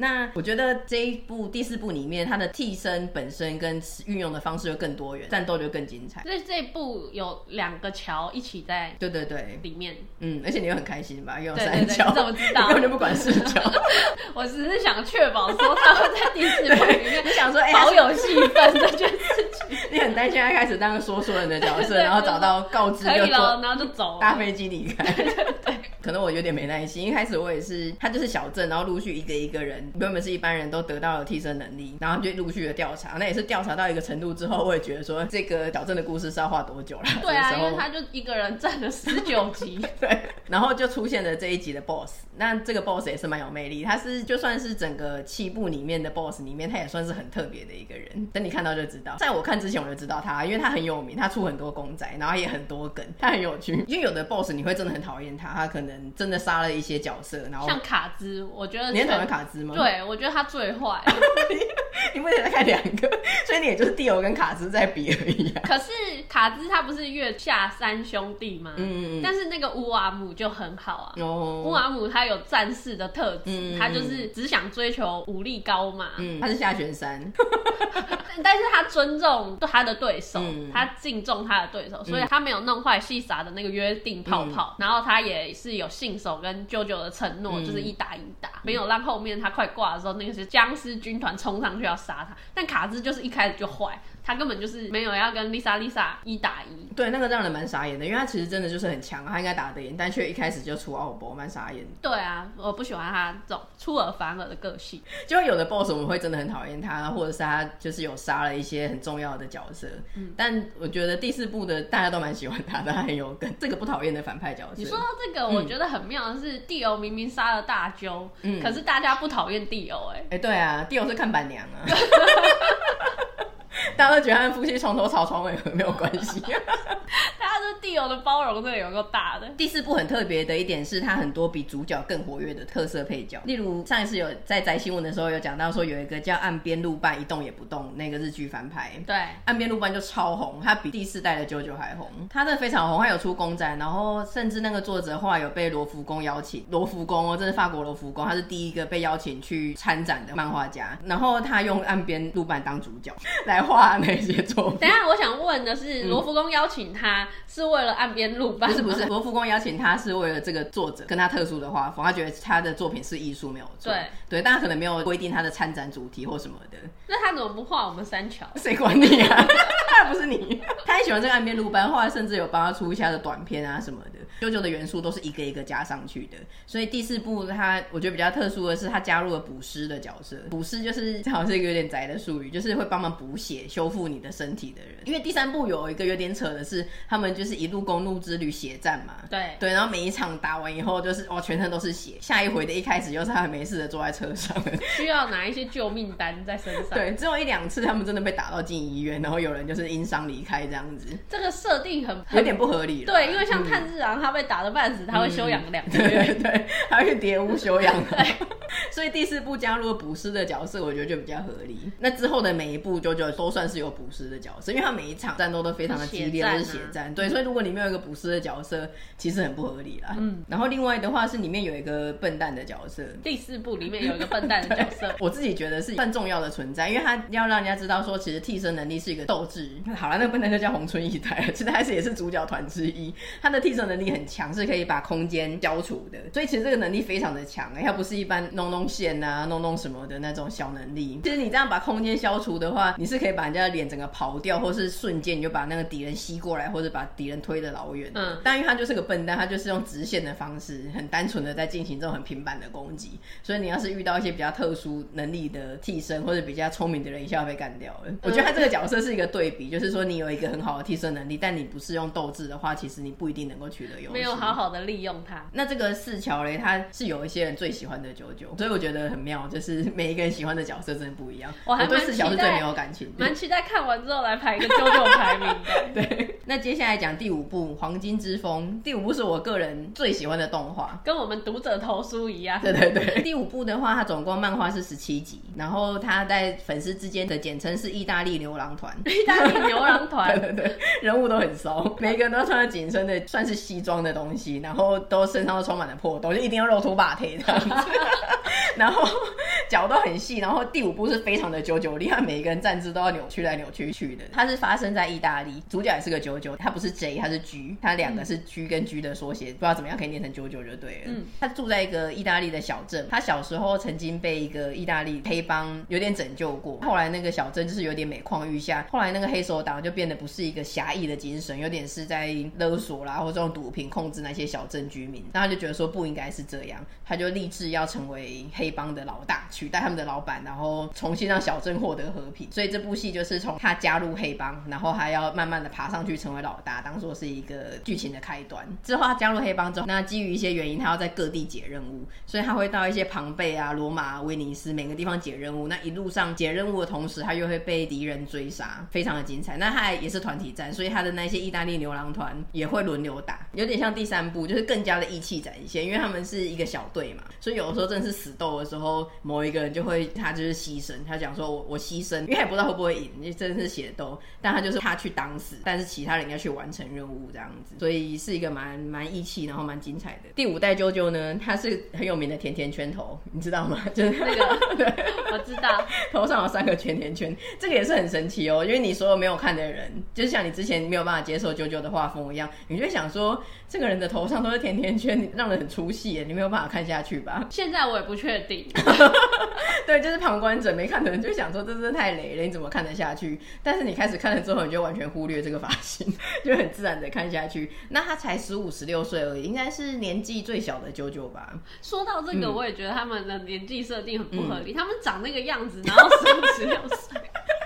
那我觉得这一部第四部里面，它的替身本身跟运用的方式就更多元，战斗就更精彩。所以这一部有两个桥一起在对对对里面，嗯，而且你又很开心吧？用三桥，你怎么知道？根本就不管四桥。我只是想确保说他会在第四部里面，你想说哎，好有戏份这件事情。你很担心他开始当个说书人的角色，然后找到告知就了，然后就走，搭飞机离开。对，可能我有点没耐心。一开始我也是，他就是小镇，然后陆续一个一个人，原本是一般人。都得到了替身能力，然后就陆续的调查，那也是调查到一个程度之后，我也觉得说这个小镇的故事是要画多久了？对啊，因为他就一个人占了十九集，对，然后就出现了这一集的 BOSS。那这个 BOSS 也是蛮有魅力，他是就算是整个七部里面的 BOSS 里面，他也算是很特别的一个人。等你看到就知道，在我看之前我就知道他，因为他很有名，他出很多公仔，然后也很多梗，他很有趣。因为有的 BOSS 你会真的很讨厌他，他可能真的杀了一些角色，然后像卡兹，我觉得你很讨厌卡兹吗？对，我觉得他最坏。你目前在看两个，所以你也就是蒂欧跟卡兹在比而已啊。可是卡兹他不是月下三兄弟吗？嗯，但是那个乌瓦姆就很好啊。哦，乌瓦姆他有战士的特质，嗯、他就是只想追求武力高嘛。嗯，他是下弦三，但是他尊重他的对手，嗯、他敬重他的对手，所以他没有弄坏细撒的那个约定泡泡。嗯、然后他也是有信守跟舅舅的承诺，嗯、就是一打一打，没有让后面他快挂的时候，那个是僵尸军团冲上去。要杀他。但卡兹就是一开始就坏。他根本就是没有要跟丽莎丽莎一打一，对，那个让人蛮傻眼的，因为他其实真的就是很强，他应该打得赢，但却一开始就出奥博，蛮傻眼。对啊，我不喜欢他这种出尔反尔的个性。就有的 boss 我们会真的很讨厌他，或者是他就是有杀了一些很重要的角色。嗯，但我觉得第四部的大家都蛮喜欢他的，他很有梗，这个不讨厌的反派角色。你说到这个，我觉得很妙的是，蒂欧明明杀了大鸠，嗯，可是大家不讨厌蒂欧，哎，哎，对啊，蒂欧是看板娘啊。大家都觉得他夫妻床头吵床尾和没有关系。大家对地友的包容真的有够大的。第四部很特别的一点是，他很多比主角更活跃的特色配角。例如上一次有在摘新闻的时候有讲到说，有一个叫岸边路伴一动也不动那个日剧翻拍。对，岸边路伴就超红，他比第四代的九九还红。他真的非常红，他有出公仔，然后甚至那个作者后来有被罗浮宫邀请。罗浮宫哦，这是法国罗浮宫，他是第一个被邀请去参展的漫画家。然后他用岸边路伴当主角来画那些作品。等一下，我想问的是，罗浮宫邀请他是为了岸边露伴？不是不是，罗浮宫邀请他是为了这个作者跟他特殊的画风，他觉得他的作品是艺术，没有错。对对，但他可能没有规定他的参展主题或什么的。那他怎么不画我们三桥？谁管你啊？不是你。他也喜欢这个岸边露伴，后来甚至有帮他出一下的短片啊什么的。啾啾的元素都是一个一个加上去的，所以第四部他我觉得比较特殊的是，他加入了补师的角色。补师就是正好是一个有点宅的术语，就是会帮忙补血、修复你的身体的人。因为第三部有一个有点扯的是，他们就是一路公路之旅血战嘛，对对，然后每一场打完以后，就是哦，全身都是血。下一回的一开始又是他们没事的坐在车上，需要拿一些救命单在身上。对，只有一两次他们真的被打到进医院，然后有人就是因伤离开这样子。这个设定很有点不合理了。对，因为像炭治郎他。被打的半死，他会休养两个月，对，对，他会去蝶屋休养。所以第四部加入了捕师的角色，我觉得就比较合理。那之后的每一部就就都算是有捕师的角色，因为他每一场战斗都非常的激烈，都是血战。对，所以如果里面有一个捕师的角色，其实很不合理啦。嗯。然后另外的话是里面有一个笨蛋的角色，第四部里面有一个笨蛋的角色，我自己觉得是算重要的存在，因为他要让人家知道说，其实替身能力是一个斗志。好了，那个笨蛋就叫红村一代，其实还是也是主角团之一。他的替身能力很强，是可以把空间消除的，所以其实这个能力非常的强，哎，他不是一般弄弄线啊。弄弄什么的那种小能力，其实你这样把空间消除的话，你是可以把人家的脸整个刨掉，或是瞬间你就把那个敌人吸过来，或者把敌人推得老远。嗯，但因为他就是个笨蛋，他就是用直线的方式，很单纯的在进行这种很平板的攻击。所以你要是遇到一些比较特殊能力的替身或者比较聪明的人，一下要被干掉了。嗯。我觉得他这个角色是一个对比，就是说你有一个很好的替身能力，但你不是用斗志的话，其实你不一定能够取得优势。没有好好的利用它。那这个四桥嘞，他是有一些人最喜欢的九九，所以我觉得很妙。就是每一个人喜欢的角色真的不一样，我对四桥是最没有感情的，蛮期待看完之后来排一个九九排名的。对，那接下来讲第五部《黄金之风》，第五部是我个人最喜欢的动画，跟我们读者投书一样。对对对，第五部的话，它总共漫画是十七集，然后它在粉丝之间的简称是意大利牛郎团。意大利牛郎团，对对对，人物都很骚，每个人都穿着紧身的，算是西装的东西，然后都身上都充满了破洞，就一定要露出把腿这样子，然后。脚都很细，然后第五步是非常的九九，厉害，每一个人站姿都要扭曲来扭曲去的。它是发生在意大利，主角也是个九九，他不是 J，他是 G，他两个是 G 跟 G 的缩写，不知道怎么样可以念成九九就对了。嗯，他住在一个意大利的小镇，他小时候曾经被一个意大利黑帮有点拯救过，后来那个小镇就是有点每况愈下，后来那个黑手党就变得不是一个侠义的精神，有点是在勒索啦，或者用毒品控制那些小镇居民，那他就觉得说不应该是这样，他就立志要成为黑帮的老大。取代他们的老板，然后重新让小镇获得和平。所以这部戏就是从他加入黑帮，然后还要慢慢的爬上去成为老大，当做是一个剧情的开端。之后他加入黑帮之后，那基于一些原因，他要在各地解任务，所以他会到一些庞贝啊、罗马、威尼斯每个地方解任务。那一路上解任务的同时，他又会被敌人追杀，非常的精彩。那他也是团体战，所以他的那些意大利牛郎团也会轮流打，有点像第三部，就是更加的义气展现，因为他们是一个小队嘛，所以有的时候真的是死斗的时候，某一个人就会，他就是牺牲，他讲说我我牺牲，因为还不知道会不会赢，因为真的是血斗，但他就是他去当死，但是其他人要去完成任务这样子，所以是一个蛮蛮义气，然后蛮精彩的。第五代啾啾呢，他是很有名的甜甜圈头，你知道吗？就是那个，对，我知道，头上有三个甜甜圈，这个也是很神奇哦，因为你所有没有看的人，就是像你之前没有办法接受啾啾的画风一样，你就想说这个人的头上都是甜甜圈，让人很出戏耶，你没有办法看下去吧？现在我也不确定。对，就是旁观者没看的人就想说，这真的太雷了，你怎么看得下去？但是你开始看了之后，你就完全忽略这个发型，就很自然的看下去。那他才十五十六岁而已，应该是年纪最小的 JoJo 吧？说到这个，嗯、我也觉得他们的年纪设定很不合理，嗯、他们长那个样子，然后十五十六岁。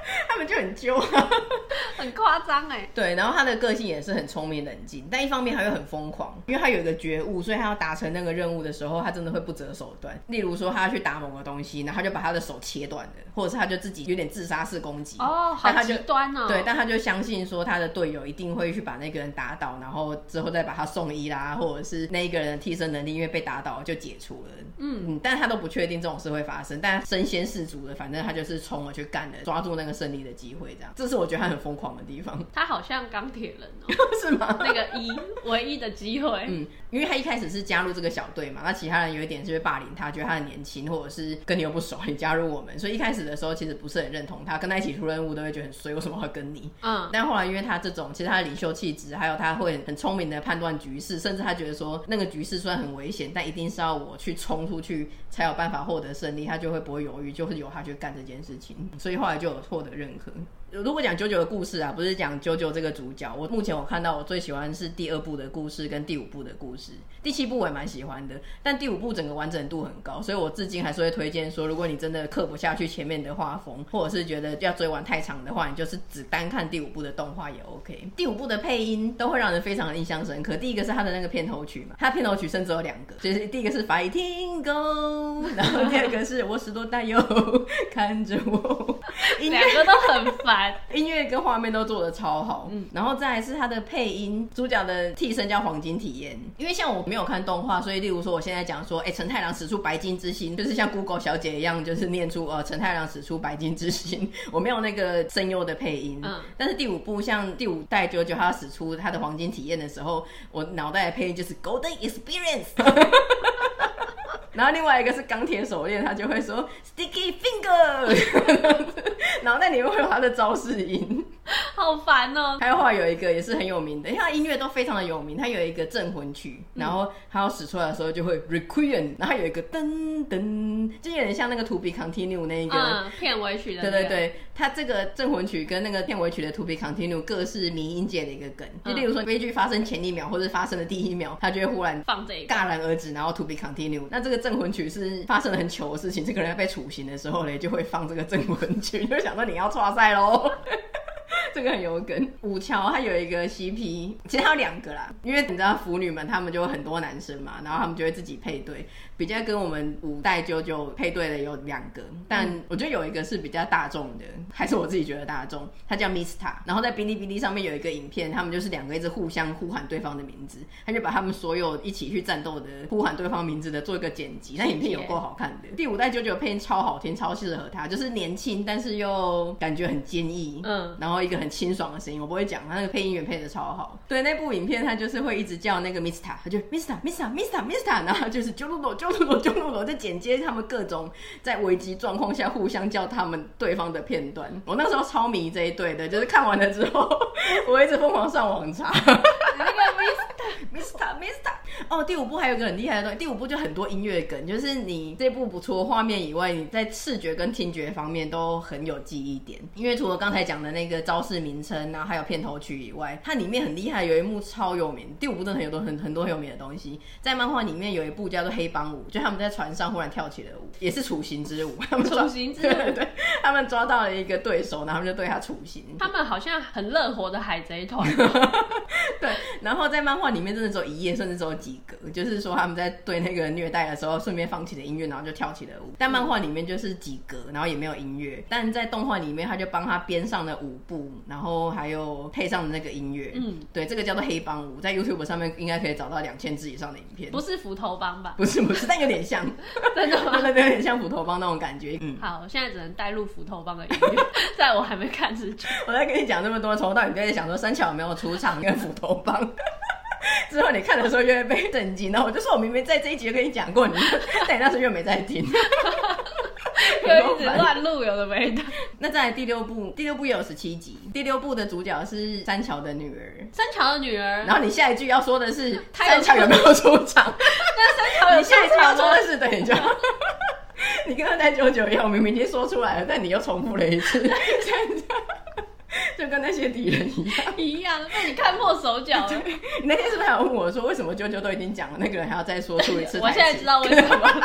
他们就很揪，啊，很夸张哎。对，然后他的个性也是很聪明冷静，但一方面他又很疯狂，因为他有一个觉悟，所以他要达成那个任务的时候，他真的会不择手段。例如说，他要去打某个东西，然后他就把他的手切断了，或者是他就自己有点自杀式攻击。哦，好极端哦。对，但他就相信说他的队友一定会去把那个人打倒，然后之后再把他送医啦，或者是那一个人的替身能力因为被打倒就解除了。嗯嗯，但他都不确定这种事会发生，但身先士卒的，反正他就是冲了去干了，抓住那个胜利的机会，这样，这是我觉得他很疯狂的地方。他好像钢铁人哦，是吗？那个一唯一的机会，嗯，因为他一开始是加入这个小队嘛，那其他人有一点就是霸凌他，觉得他很年轻，或者是跟你又不熟，你加入我们，所以一开始的时候其实不是很认同他，跟他一起出任务都会觉得很衰，为什么会跟你？嗯，但后来因为他这种，其实他的领袖气质，还有他会很聪明的判断局势，甚至他觉得说那个局势虽然很危险，但一定是要我去冲出去才有办法获得胜利，他就会不会犹豫，就会由他去干这件事情，所以后来就有获得认可。如果讲九九的故事啊，不是讲九九这个主角。我目前我看到我最喜欢是第二部的故事跟第五部的故事，第七部我也蛮喜欢的，但第五部整个完整度很高，所以我至今还是会推荐说，如果你真的刻不下去前面的画风，或者是觉得要追完太长的话，你就是只单看第五部的动画也 OK。第五部的配音都会让人非常的印象深刻。第一个是他的那个片头曲嘛，他片头曲甚至有两个，就是第一个是 Fighting Go，然后第二个是我十多大哟，看着我，两个都很烦。音乐跟画面都做的超好，嗯，然后再来是他的配音，主角的替身叫黄金体验。因为像我没有看动画，所以例如说我现在讲说，哎，陈太郎使出白金之心，就是像 Google 小姐一样，就是念出呃陈太郎使出白金之心，我没有那个声优的配音，嗯，但是第五部像第五代 JoJo 他使出他的黄金体验的时候，我脑袋的配音就是 Golden Experience。然后另外一个是钢铁手链，他就会说 Sticky Finger，然后那里面会有他的招式音，好烦哦。还有话有一个也是很有名的，因为他音乐都非常的有名。他有一个镇魂曲，然后他要使出来的时候就会 Requiem，然后有一个噔噔，就有点像那个 To Be Continue 那一个、嗯、片尾曲的、那个。对对对，他这个镇魂曲跟那个片尾曲的 To Be Continue 各是迷音界的一个梗。就例如说悲剧发生前一秒或者发生的第一秒，他就会忽然放这个戛然而止，然后 To Be Continue。那这个。镇魂曲是发生了很糗的事情，这个人要被处刑的时候呢，就会放这个镇魂曲，就想说你要抓赛喽。这个很有梗。五桥他有一个 CP，其实他有两个啦，因为你知道腐女们他们就有很多男生嘛，然后他们就会自己配对，比较跟我们五代 JoJo 配对的有两个，但我觉得有一个是比较大众的，还是我自己觉得大众，他叫 Mista，然后在哔哩哔哩上面有一个影片，他们就是两个一直互相呼喊对方的名字，他就把他们所有一起去战斗的呼喊对方名字的做一个剪辑，那影片有够好看的。第五代 JoJo 配音超好听，超适合他，就是年轻但是又感觉很坚毅，嗯，然后一个很。很清爽的声音，我不会讲，他那个配音员配的超好。对，那部影片他就是会一直叫那个 Mista，他就 Mista Mista Mista Mista，然后就是啾噜噜啾噜噜啾噜噜在剪接他们各种在危机状况下互相叫他们对方的片段。我那时候超迷这一对的，就是看完了之后，我一直疯狂上网查。Mista Mista，哦，第五部还有一个很厉害的东西，第五部就很多音乐梗，就是你这部不错，画面以外，你在视觉跟听觉方面都很有记忆点。因为除了刚才讲的那个招式。名称然后，还有片头曲以外，它里面很厉害，有一幕超有名。第五部真的很多很很多很有名的东西，在漫画里面有一部叫做《黑帮舞》，就他们在船上忽然跳起了舞，也是处刑之舞。他们处刑之舞，对，对，对，他们抓到了一个对手，然后他们就对他处刑。他们好像很乐活的海贼团。对，然后在漫画里面真的只有一页，甚至只有几格，就是说他们在对那个虐待的时候，顺便放起了音乐，然后就跳起了舞。但漫画里面就是几格，然后也没有音乐。但在动画里面，他就帮他编上了舞步。然后还有配上的那个音乐，嗯，对，这个叫做黑帮舞，在 YouTube 上面应该可以找到两千字以上的影片。不是斧头帮吧？不是，不是，但有点像，真的吗？对，有点像斧头帮那种感觉。嗯，好，我现在只能带入斧头帮的音乐，在我还没看之前，我在跟你讲这么多，从头到尾在想说三桥有没有出场跟斧头帮。之后你看的时候又会被震惊，然后我就说我明明在这一集就跟你讲过，你 但你那时候又没在听。就一直乱录，有的没的。那再来第六部，第六部也有十七集。第六部的主角是三桥的女儿，三桥的女儿。然后你下一句要说的是三桥有没有出场？那三桥有你下一句要说的是等一下。你跟他在九九一样，我明明已经说出来了，但你又重复了一次，就跟那些敌人一样，一样被你看破手脚了。你那天是不是还问我说，为什么啾啾都已经讲了，那个人还要再说出一次？我现在知道为什么，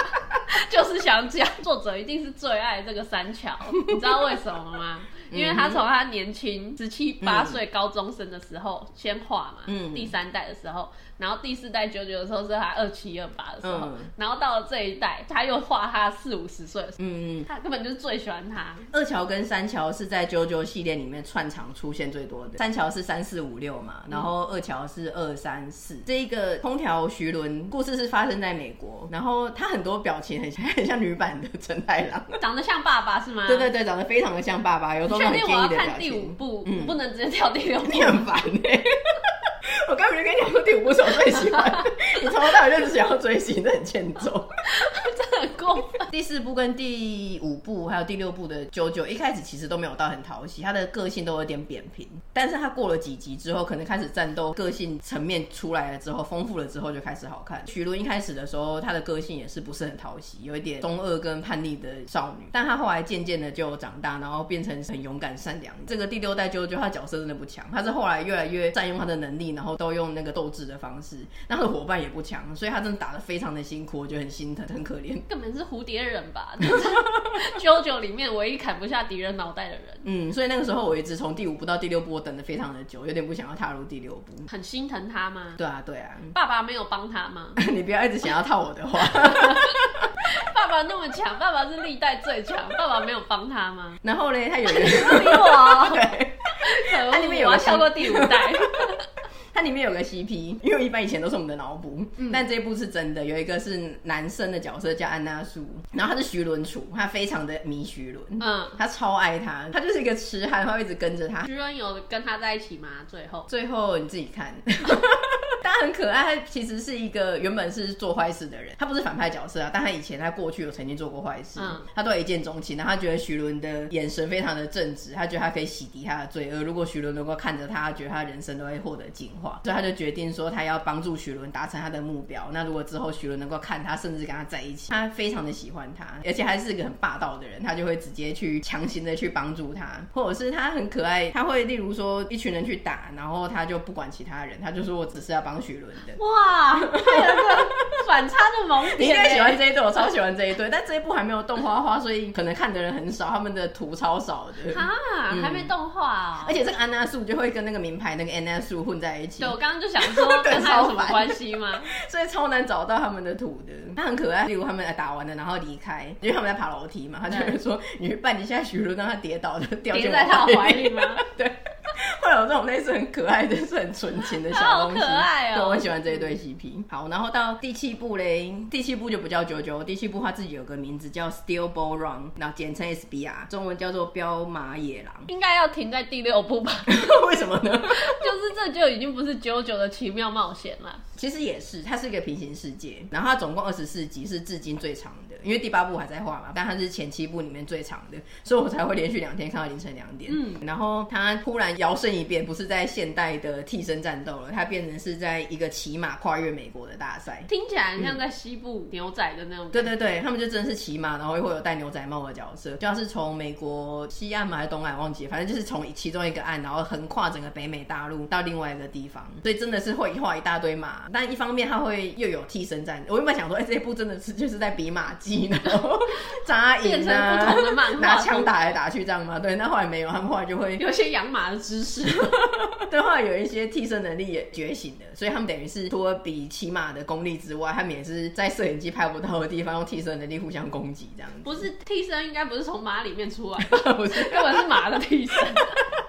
就是想讲，作者一定是最爱这个三桥，你知道为什么吗？因为他从他年轻十七八岁高中生的时候先画嘛，嗯，第三代的时候。然后第四代九九的时候是他二七二八的时候，嗯、然后到了这一代他又画他四五十岁嗯嗯，他根本就是最喜欢他。二桥跟三桥是在九九系列里面串场出现最多的，三桥是三四五六嘛，然后二桥是二三四。这一个空调徐伦故事是发生在美国，然后他很多表情很像很像女版的陈太郎，长得像爸爸是吗？对对对，长得非常的像爸爸，有时候很建议的表情。确定我要看第五部，嗯、不能直接跳第六部，你很烦欸我刚才跟你讲说第五部是我最喜欢，你从头到尾就是想要追星，这很欠揍，真的很过分。第四部跟第五部还有第六部的九九，一开始其实都没有到很讨喜，他的个性都有点扁平。但是他过了几集之后，可能开始战斗，个性层面出来了之后，丰富了之后就开始好看。许伦一开始的时候，他的个性也是不是很讨喜，有一点中二跟叛逆的少女。但他后来渐渐的就长大，然后变成很勇敢善良。这个第六代九九，他角色真的不强，他是后来越来越占用他的能力，然后都用那个斗智的方式，那他的伙伴也不强，所以他真的打得非常的辛苦，我觉得很心疼，很可怜。根本是蝴蝶人吧，JoJo 里面唯一砍不下敌人脑袋的人。嗯，所以那个时候我一直从第五部到第六部，我等的非常的久，有点不想要踏入第六部。很心疼他吗？对啊，对啊。爸爸没有帮他吗？你不要一直想要套我的话。爸爸那么强，爸爸是历代最强，爸爸没有帮他吗？然后呢，他有人比我。对，他里面有我要跳过第五代。它里面有个 CP，因为一般以前都是我们的脑补，嗯、但这一部是真的，有一个是男生的角色叫安娜苏，然后他是徐伦楚，他非常的迷徐伦，嗯，他超爱他，他就是一个痴汉，他会一直跟着他。徐伦有跟他在一起吗？最后，最后你自己看。他很可爱，他其实是一个原本是做坏事的人，他不是反派角色啊，但他以前他过去有曾经做过坏事，嗯，他都一见钟情，然后他觉得徐伦的眼神非常的正直，他觉得他可以洗涤他的罪恶，如果徐伦能够看着他，他觉得他人生都会获得净化，所以他就决定说他要帮助徐伦达成他的目标。那如果之后徐伦能够看他，甚至跟他在一起，他非常的喜欢他，而且还是一个很霸道的人，他就会直接去强行的去帮助他，或者是他很可爱，他会例如说一群人去打，然后他就不管其他人，他就说我只是要帮徐伦的。哇，还有个反差的萌点。你应该喜欢这一对，我超喜欢这一对，但这一部还没有动画化，所以可能看的人很少，他们的图超少的。啊，嗯、还没动画哦。而且这个安娜素就会跟那个名牌那个安娜素混在一起。对，我刚刚就想说 跟他有什么关系吗？所以超难找到他们的图的。他很可爱，例如他们来打完了，然后离开，因为他们在爬楼梯嘛，他就会说：“对你去扮一下许伦，让他跌倒的，掉进在他怀里吗？” 对。会有这种类似很可爱的、是很纯情的小东西，好可爱哦！对，我很喜欢这一对 CP。好，然后到第七部嘞，第七部就不叫九九，第七部他自己有个名字叫 Steel Ball Run，然后简称 SBR，中文叫做彪马野狼。应该要停在第六部吧？为什么呢？就是这就已经不是九九的奇妙冒险了。其实也是，它是一个平行世界，然后它总共二十四集，是至今最长的，因为第八部还在画嘛，但它是前七部里面最长的，所以我才会连续两天看到凌晨两点。嗯，然后它突然摇身一变，不是在现代的替身战斗了，它变成是在一个骑马跨越美国的大赛，听起来像在西部牛仔的那种。对对对，他们就真的是骑马，然后又会有戴牛仔帽的角色，就像是从美国西岸嘛还是东岸忘记，反正就是从其中一个岸，然后横跨整个北美大陆到另外一个地方，所以真的是会画一大堆马。但一方面，他会又有替身在。我原本想说，哎、欸，这一部真的是就是在比马技，然后 扎营啊，不同的漫画 拿枪打来打去这样吗？对，那后来没有，他们后来就会有些养马的知识。对，后来有一些替身能力也觉醒了，所以他们等于是除了比骑马的功力之外，他们也是在摄影机拍不到的地方用替身能力互相攻击这样子。不是替身，应该不是从马里面出来，不是，根本是马的替身。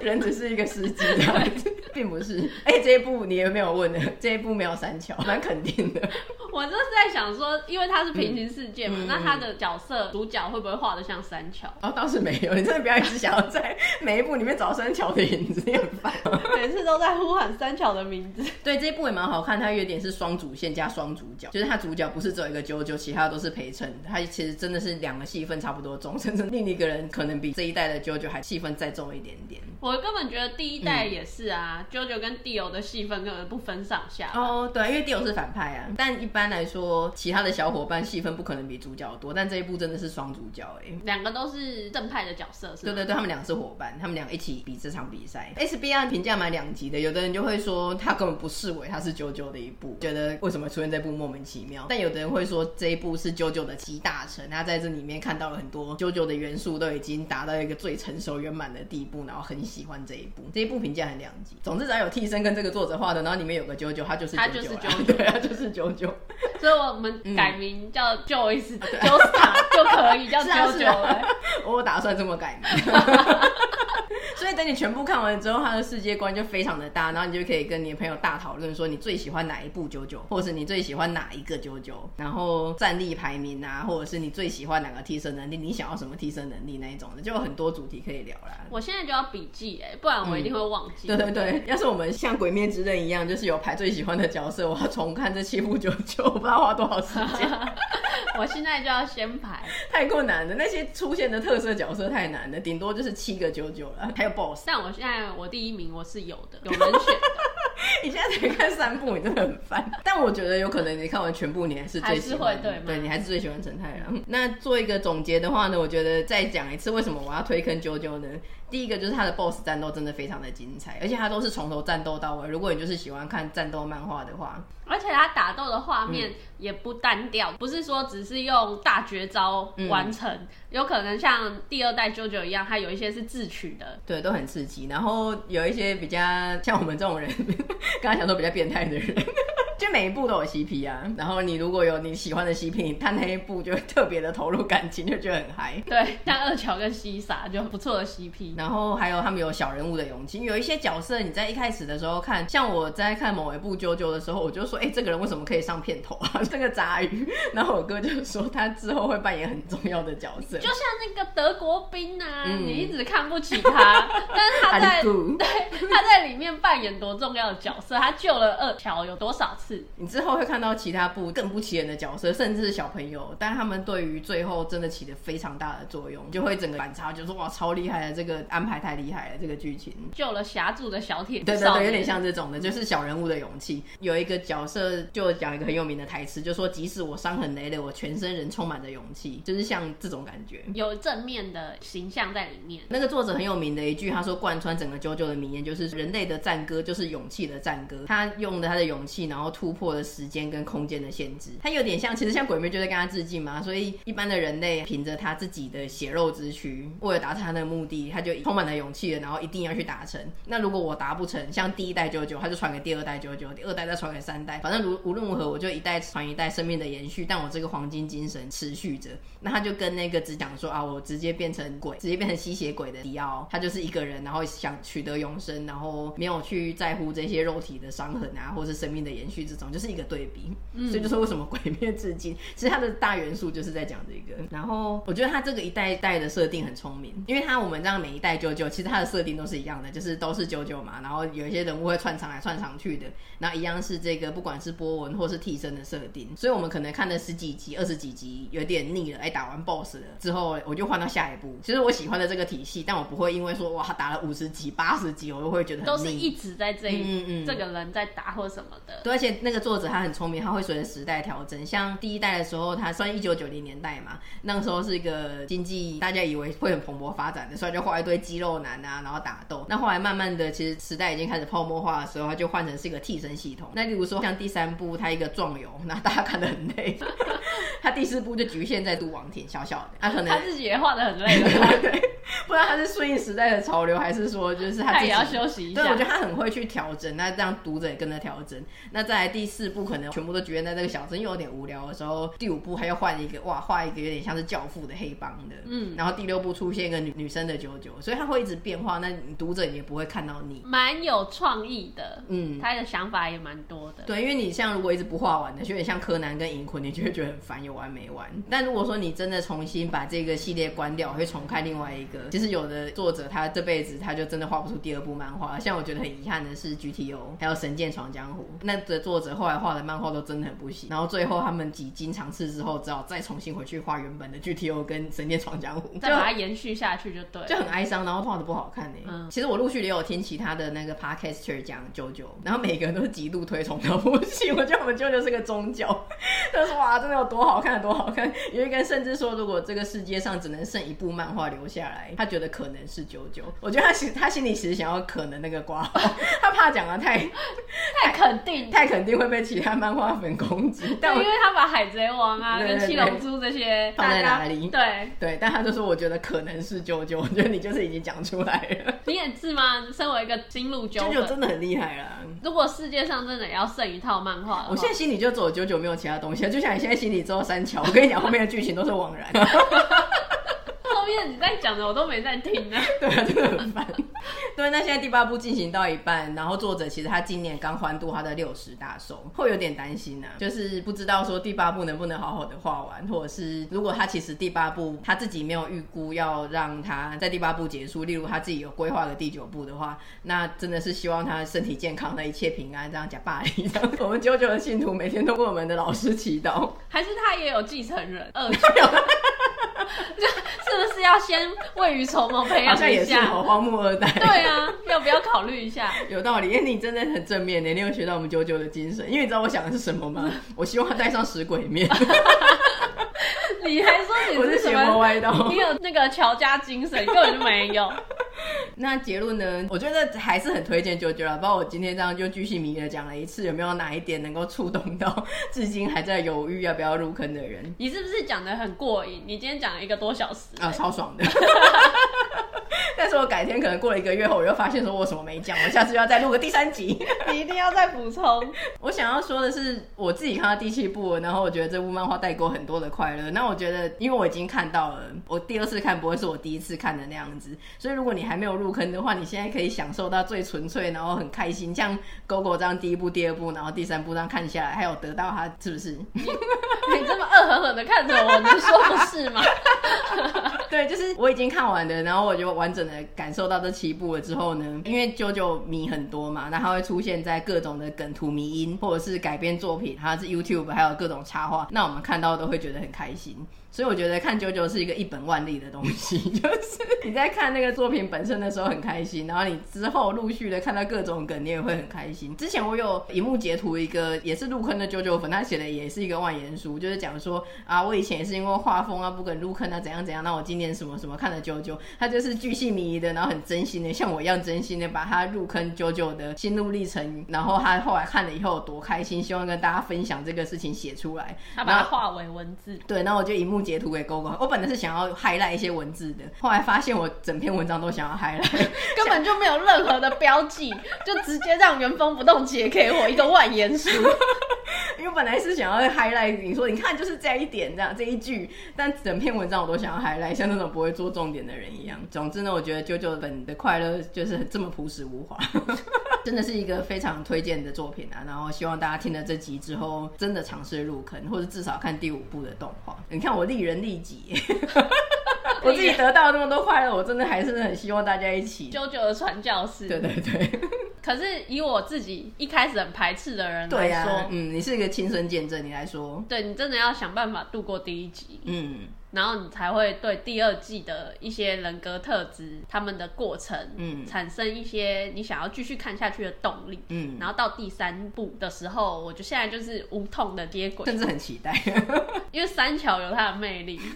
人只是一个司机这样子，并不是。哎、欸，这一部你有没有问呢？这一部没有三桥，蛮肯定的。我就是在想说，因为它是平行世界嘛，嗯、那他的角色主角会不会画的像三桥？哦，倒是没有。你真的不要一直想要在 每一部里面找三桥的影子，你很烦。每次都在呼喊三桥的名字。对，这一部也蛮好看，它有点是双主线加双主角，就是它主角不是只有一个九九，其他都是陪衬的。它其实真的是两个戏份差不多重，甚至另一个人可能比这一代的九九还戏份再重一点点。我根本觉得第一代也是啊，九九、嗯、跟 Dio 的戏份根本不分上下。哦，对，因为 Dio 是反派啊，但一般。般来说，其他的小伙伴戏份不可能比主角多，但这一部真的是双主角哎、欸，两个都是正派的角色，是吗？对对对，他们两个是伙伴，他们两个一起比这场比赛。SBR 评价蛮两极的，有的人就会说他根本不视为他是 JoJo 的一部，觉得为什么出现这部莫名其妙。但有的人会说这一部是 JoJo 的集大成，他在这里面看到了很多 JoJo 的元素，都已经达到一个最成熟圆满的地步，然后很喜欢这一部。这一部评价很两极，总之只要有替身跟这个作者画的，然后里面有个 JoJo，他就是他就是 JoJo，对，他就是 JoJo。所以我们改名叫 Joyce，Joestar 就可以叫 JoJo 了。我打算这么改名。所以等你全部看完之后，他的世界观就非常的大，然后你就可以跟你的朋友大讨论说你最喜欢哪一部九九或是你最喜欢哪一个九九然后战力排名啊，或者是你最喜欢哪个替身能力，你想要什么替身能力那一种的，就有很多主题可以聊啦。我现在就要笔记哎，不然我一定会忘记。对对对，要是我们像《鬼灭之刃》一样，就是有排最喜欢的角色，我要重看这七部九九我不知道花多少时间。我现在就要先排，太困难了。那些出现的特色角色太难了，顶多就是七个九九了，还有 BOSS。但我现在我第一名我是有的，有人选的。你现在才看三部，你真的很烦。但我觉得有可能你看完全部，你还是最喜欢。对你还是最喜欢陈太郎。那做一个总结的话呢，我觉得再讲一次为什么我要推坑 JoJo 呢？第一个就是他的 BOSS 战斗真的非常的精彩，而且他都是从头战斗到尾。如果你就是喜欢看战斗漫画的话，而且他打斗的画面也不单调，不是说只是用大绝招完成，有可能像第二代 JoJo 一样，它有一些是自取的，对，都很刺激。然后有一些比较像我们这种人，刚才讲说比较变态的人。就每一部都有 CP 啊，然后你如果有你喜欢的 CP，你看那一部就会特别的投入感情，就觉得很嗨。对，像二乔跟西莎就不错的 CP。然后还有他们有小人物的勇气，有一些角色你在一开始的时候看，像我在看某一部 JoJo 的时候，我就说，哎、欸，这个人为什么可以上片头啊？这个杂鱼。然后我哥就说他之后会扮演很重要的角色，就像那个德国兵啊、嗯，你一直看不起他，但是他在对他在里面扮演多重要的角色，他救了二乔有多少次？你之后会看到其他部更不起眼的角色，甚至是小朋友，但他们对于最后真的起了非常大的作用，就会整个反差，就说哇超厉害的，这个安排太厉害了，这个剧情救了霞柱的小铁，对对对，有点像这种的，就是小人物的勇气。有一个角色就讲一个很有名的台词，就说即使我伤痕累累，我全身仍充满着勇气，就是像这种感觉，有正面的形象在里面。那个作者很有名的一句，他说贯穿整个 JoJo 的名言就是人类的战歌就是勇气的战歌，他用的他的勇气，然后。突破了时间跟空间的限制，它有点像，其实像鬼灭就在跟他致敬嘛。所以一般的人类凭着他自己的血肉之躯，为了达成他的目的，他就充满了勇气了，然后一定要去达成。那如果我达不成，像第一代九九他就传给第二代九九第二代再传给三代，反正无无论如何，我就一代传一代，生命的延续。但我这个黄金精神持续着。那他就跟那个只讲说啊，我直接变成鬼，直接变成吸血鬼的迪奥，他就是一个人，然后想取得永生，然后没有去在乎这些肉体的伤痕啊，或是生命的延续。这种就是一个对比，嗯所以就说为什么鬼灭致敬，其实它的大元素就是在讲这个。然后我觉得它这个一代一代的设定很聪明，因为它我们这样每一代 JoJo，其实它的设定都是一样的，就是都是 JoJo 嘛。然后有一些人物会串场来串场去的，然后一样是这个不管是波纹或是替身的设定。所以我们可能看了十几集、二十几集有点腻了，哎，打完 BOSS 了之后，我就换到下一步。其实我喜欢的这个体系，但我不会因为说哇打了五十集、八十集，我就会觉得。都是一直在这一嗯嗯这个人在打或什么的。对，而且那个作者他很。聪明，他会随着时代调整。像第一代的时候，他算一九九零年代嘛，那个时候是一个经济大家以为会很蓬勃发展的，所以就画一堆肌肉男啊，然后打斗。那后来慢慢的，其实时代已经开始泡沫化的时候，他就换成是一个替身系统。那例如说像第三部，他一个壮游，那大家看得很累。他第四部就局限在都王庭，小小的，他可能他自己也画的很累的，对，不知道他是顺应时代的潮流，还是说就是他自己他也要休息一下。对，我觉得他很会去调整，那这样读者也跟着调整。那再来第四部可能。全部都局限在这个小镇，又有点无聊的时候，第五部还要换一个，哇，画一个有点像是教父的黑帮的，嗯，然后第六部出现一个女女生的 JoJo，所以他会一直变化，那你读者也不会看到你，蛮有创意的，嗯，他的想法也蛮多的，对，因为你像如果一直不画完的，就有点像柯南跟银魂，你就会觉得很烦，有完没完。但如果说你真的重新把这个系列关掉，会重开另外一个，其其实有的作者他这辈子他就真的画不出第二部漫画，像我觉得很遗憾的是 GTO 还有《神剑闯江湖》，那的作者后来画的漫画都真的很不行，然后最后他们几经尝试之后，只好再重新回去画原本的 GTO 跟《神剑闯江湖》，再把它延续下去就对，就很哀伤，然后画的不好看呢。嗯，其实我陆续也有听其他的那个 podcaster 讲 JoJo，然后每个人都是极度推崇的不行，我觉得我们 JoJo 是个宗教，他说哇，真的有多好看，多好看，有一个人甚至说，如果这个世界上只能剩一部漫画留下来，他觉得可能是 JoJo。我觉得他心他心里其实想要可能那个瓜，他怕讲的太太肯定，太肯定会被其他漫画粉攻击。但因为他把海贼王啊跟七龙珠这些放在哪里？对对，但他就说我觉得可能是 JoJo，我觉得你就是已经讲出来了。你也是吗？身为一个新入 JoJo 真的很厉害啦。如果世界上真的要剩一套漫画，我现在心里就只有 JoJo，没有其他东西。就像你现在心里只有三桥，我跟你讲，后面的剧情都是枉然。后面你在讲的我都没在听呢。对啊，真的很烦。对，那现在第八部进行到一半，然后作者其实他今年刚欢度他的六十大寿，会有点担心呢、啊，就是不知道说第八部能不能好好的画完，或者是如果他其实第八部他自己没有预估要让他在第八部结束，例如他自己有规划的第九部的话，那真的是希望他身体健康的一切平安，这样讲霸凌，这样 我们 JoJo 的信徒每天都为我们的老师祈祷，还是他也有继承人？二 就是不是要先未雨绸缪培养一下？好像也是好荒木二代。对啊，要不要考虑一下？有道理，因为你真的很正面的，你有学到我们 JoJo 的精神。因为你知道我想的是什么吗？我希望他带上食鬼面。你还说你是什么？歪道。你有那个乔家精神，根本就没有。那结论呢？我觉得还是很推荐 JoJo 了。包括我今天这样就巨细靡遗的讲了一次，有没有哪一点能够触动到至今还在犹豫要不要入坑的人？你是不是讲的很过瘾？你今天讲了一个多小时啊，超爽的。但是我改天可能过了一个月后，我又发现说我什么没讲，我下次就要再录个第三集，你一定要再补充。我想要说的是，我自己看到第七部，然后我觉得这部漫画带给我很多的快乐。那我觉得，因为我已经看到了，我第二次看不会是我第一次看的那样子，所以如果你还没有入坑的话，你现在可以享受到最纯粹，然后很开心，像狗狗这样第一部、第二部，然后第三部这样看下来，还有得到它，是不是？你，这么恶狠狠的看着我，你说不是吗？对，就是我已经看完了，然后我就完整的感受到这七部了之后呢，因为九九迷很多嘛，那它会出现在各种的梗图、迷音，或者是改编作品，还是 YouTube，还有各种插画，那我们看到都会觉得很开心。所以我觉得看 JoJo 是一个一本万利的东西，就是你在看那个作品本身的时候很开心，然后你之后陆续的看到各种梗，你也会很开心。之前我有荧幕截图一个也是入坑的 JoJo 粉，他写的也是一个万言书，就是讲说啊，我以前也是因为画风啊不肯入坑啊怎样怎样，那我今年什么什么看了 JoJo，他就是巨细靡遗的，然后很真心的，像我一样真心的把他入坑 JoJo 的心路历程，然后他后来看了以后有多开心，希望跟大家分享这个事情写出来，他把它化为文字。对，然后我就荧幕截图给勾勾。我本来是想要 highlight 一些文字的，后来发现我整篇文章都想要 highlight，根本就没有任何的标记，就直接让原封不动截给我一个万言书。因为本来是想要 highlight，你说你看就是这一点这样这一句，但整篇文章我都想要 highlight，像那种不会做重点的人一样。总之呢，我觉得 JoJo 本的快乐就是这么朴实无华，真的是一个非常推荐的作品啊。然后希望大家听了这集之后，真的尝试入坑，或者至少看第五部的动画。你看我利人利己。我自己得到那么多快乐，我真的还是很希望大家一起。JoJo 的传教士，对对对。可是以我自己一开始很排斥的人来说，啊、嗯，你是一个亲身见证，你来说，对你真的要想办法度过第一集，嗯。然后你才会对第二季的一些人格特质、他们的过程，嗯，产生一些你想要继续看下去的动力，嗯。然后到第三部的时候，我就现在就是无痛的接轨，甚至很期待，因为三桥有它的魅力。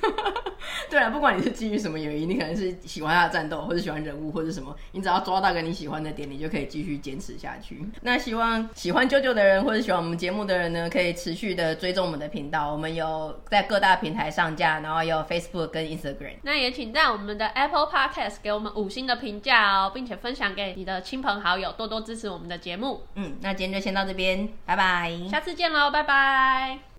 对啊，不管你是基于什么原因，你可能是喜欢他的战斗，或者喜欢人物，或者什么，你只要抓到个你喜欢的点，你就可以继续坚持下去。那希望喜欢 JoJo 的人，或者喜欢我们节目的人呢，可以持续的追踪我们的频道。我们有在各大平台上架，然后。有 Facebook 跟 Instagram，那也请在我们的 Apple Podcast 给我们五星的评价哦，并且分享给你的亲朋好友，多多支持我们的节目。嗯，那今天就先到这边，拜拜，下次见喽，拜拜。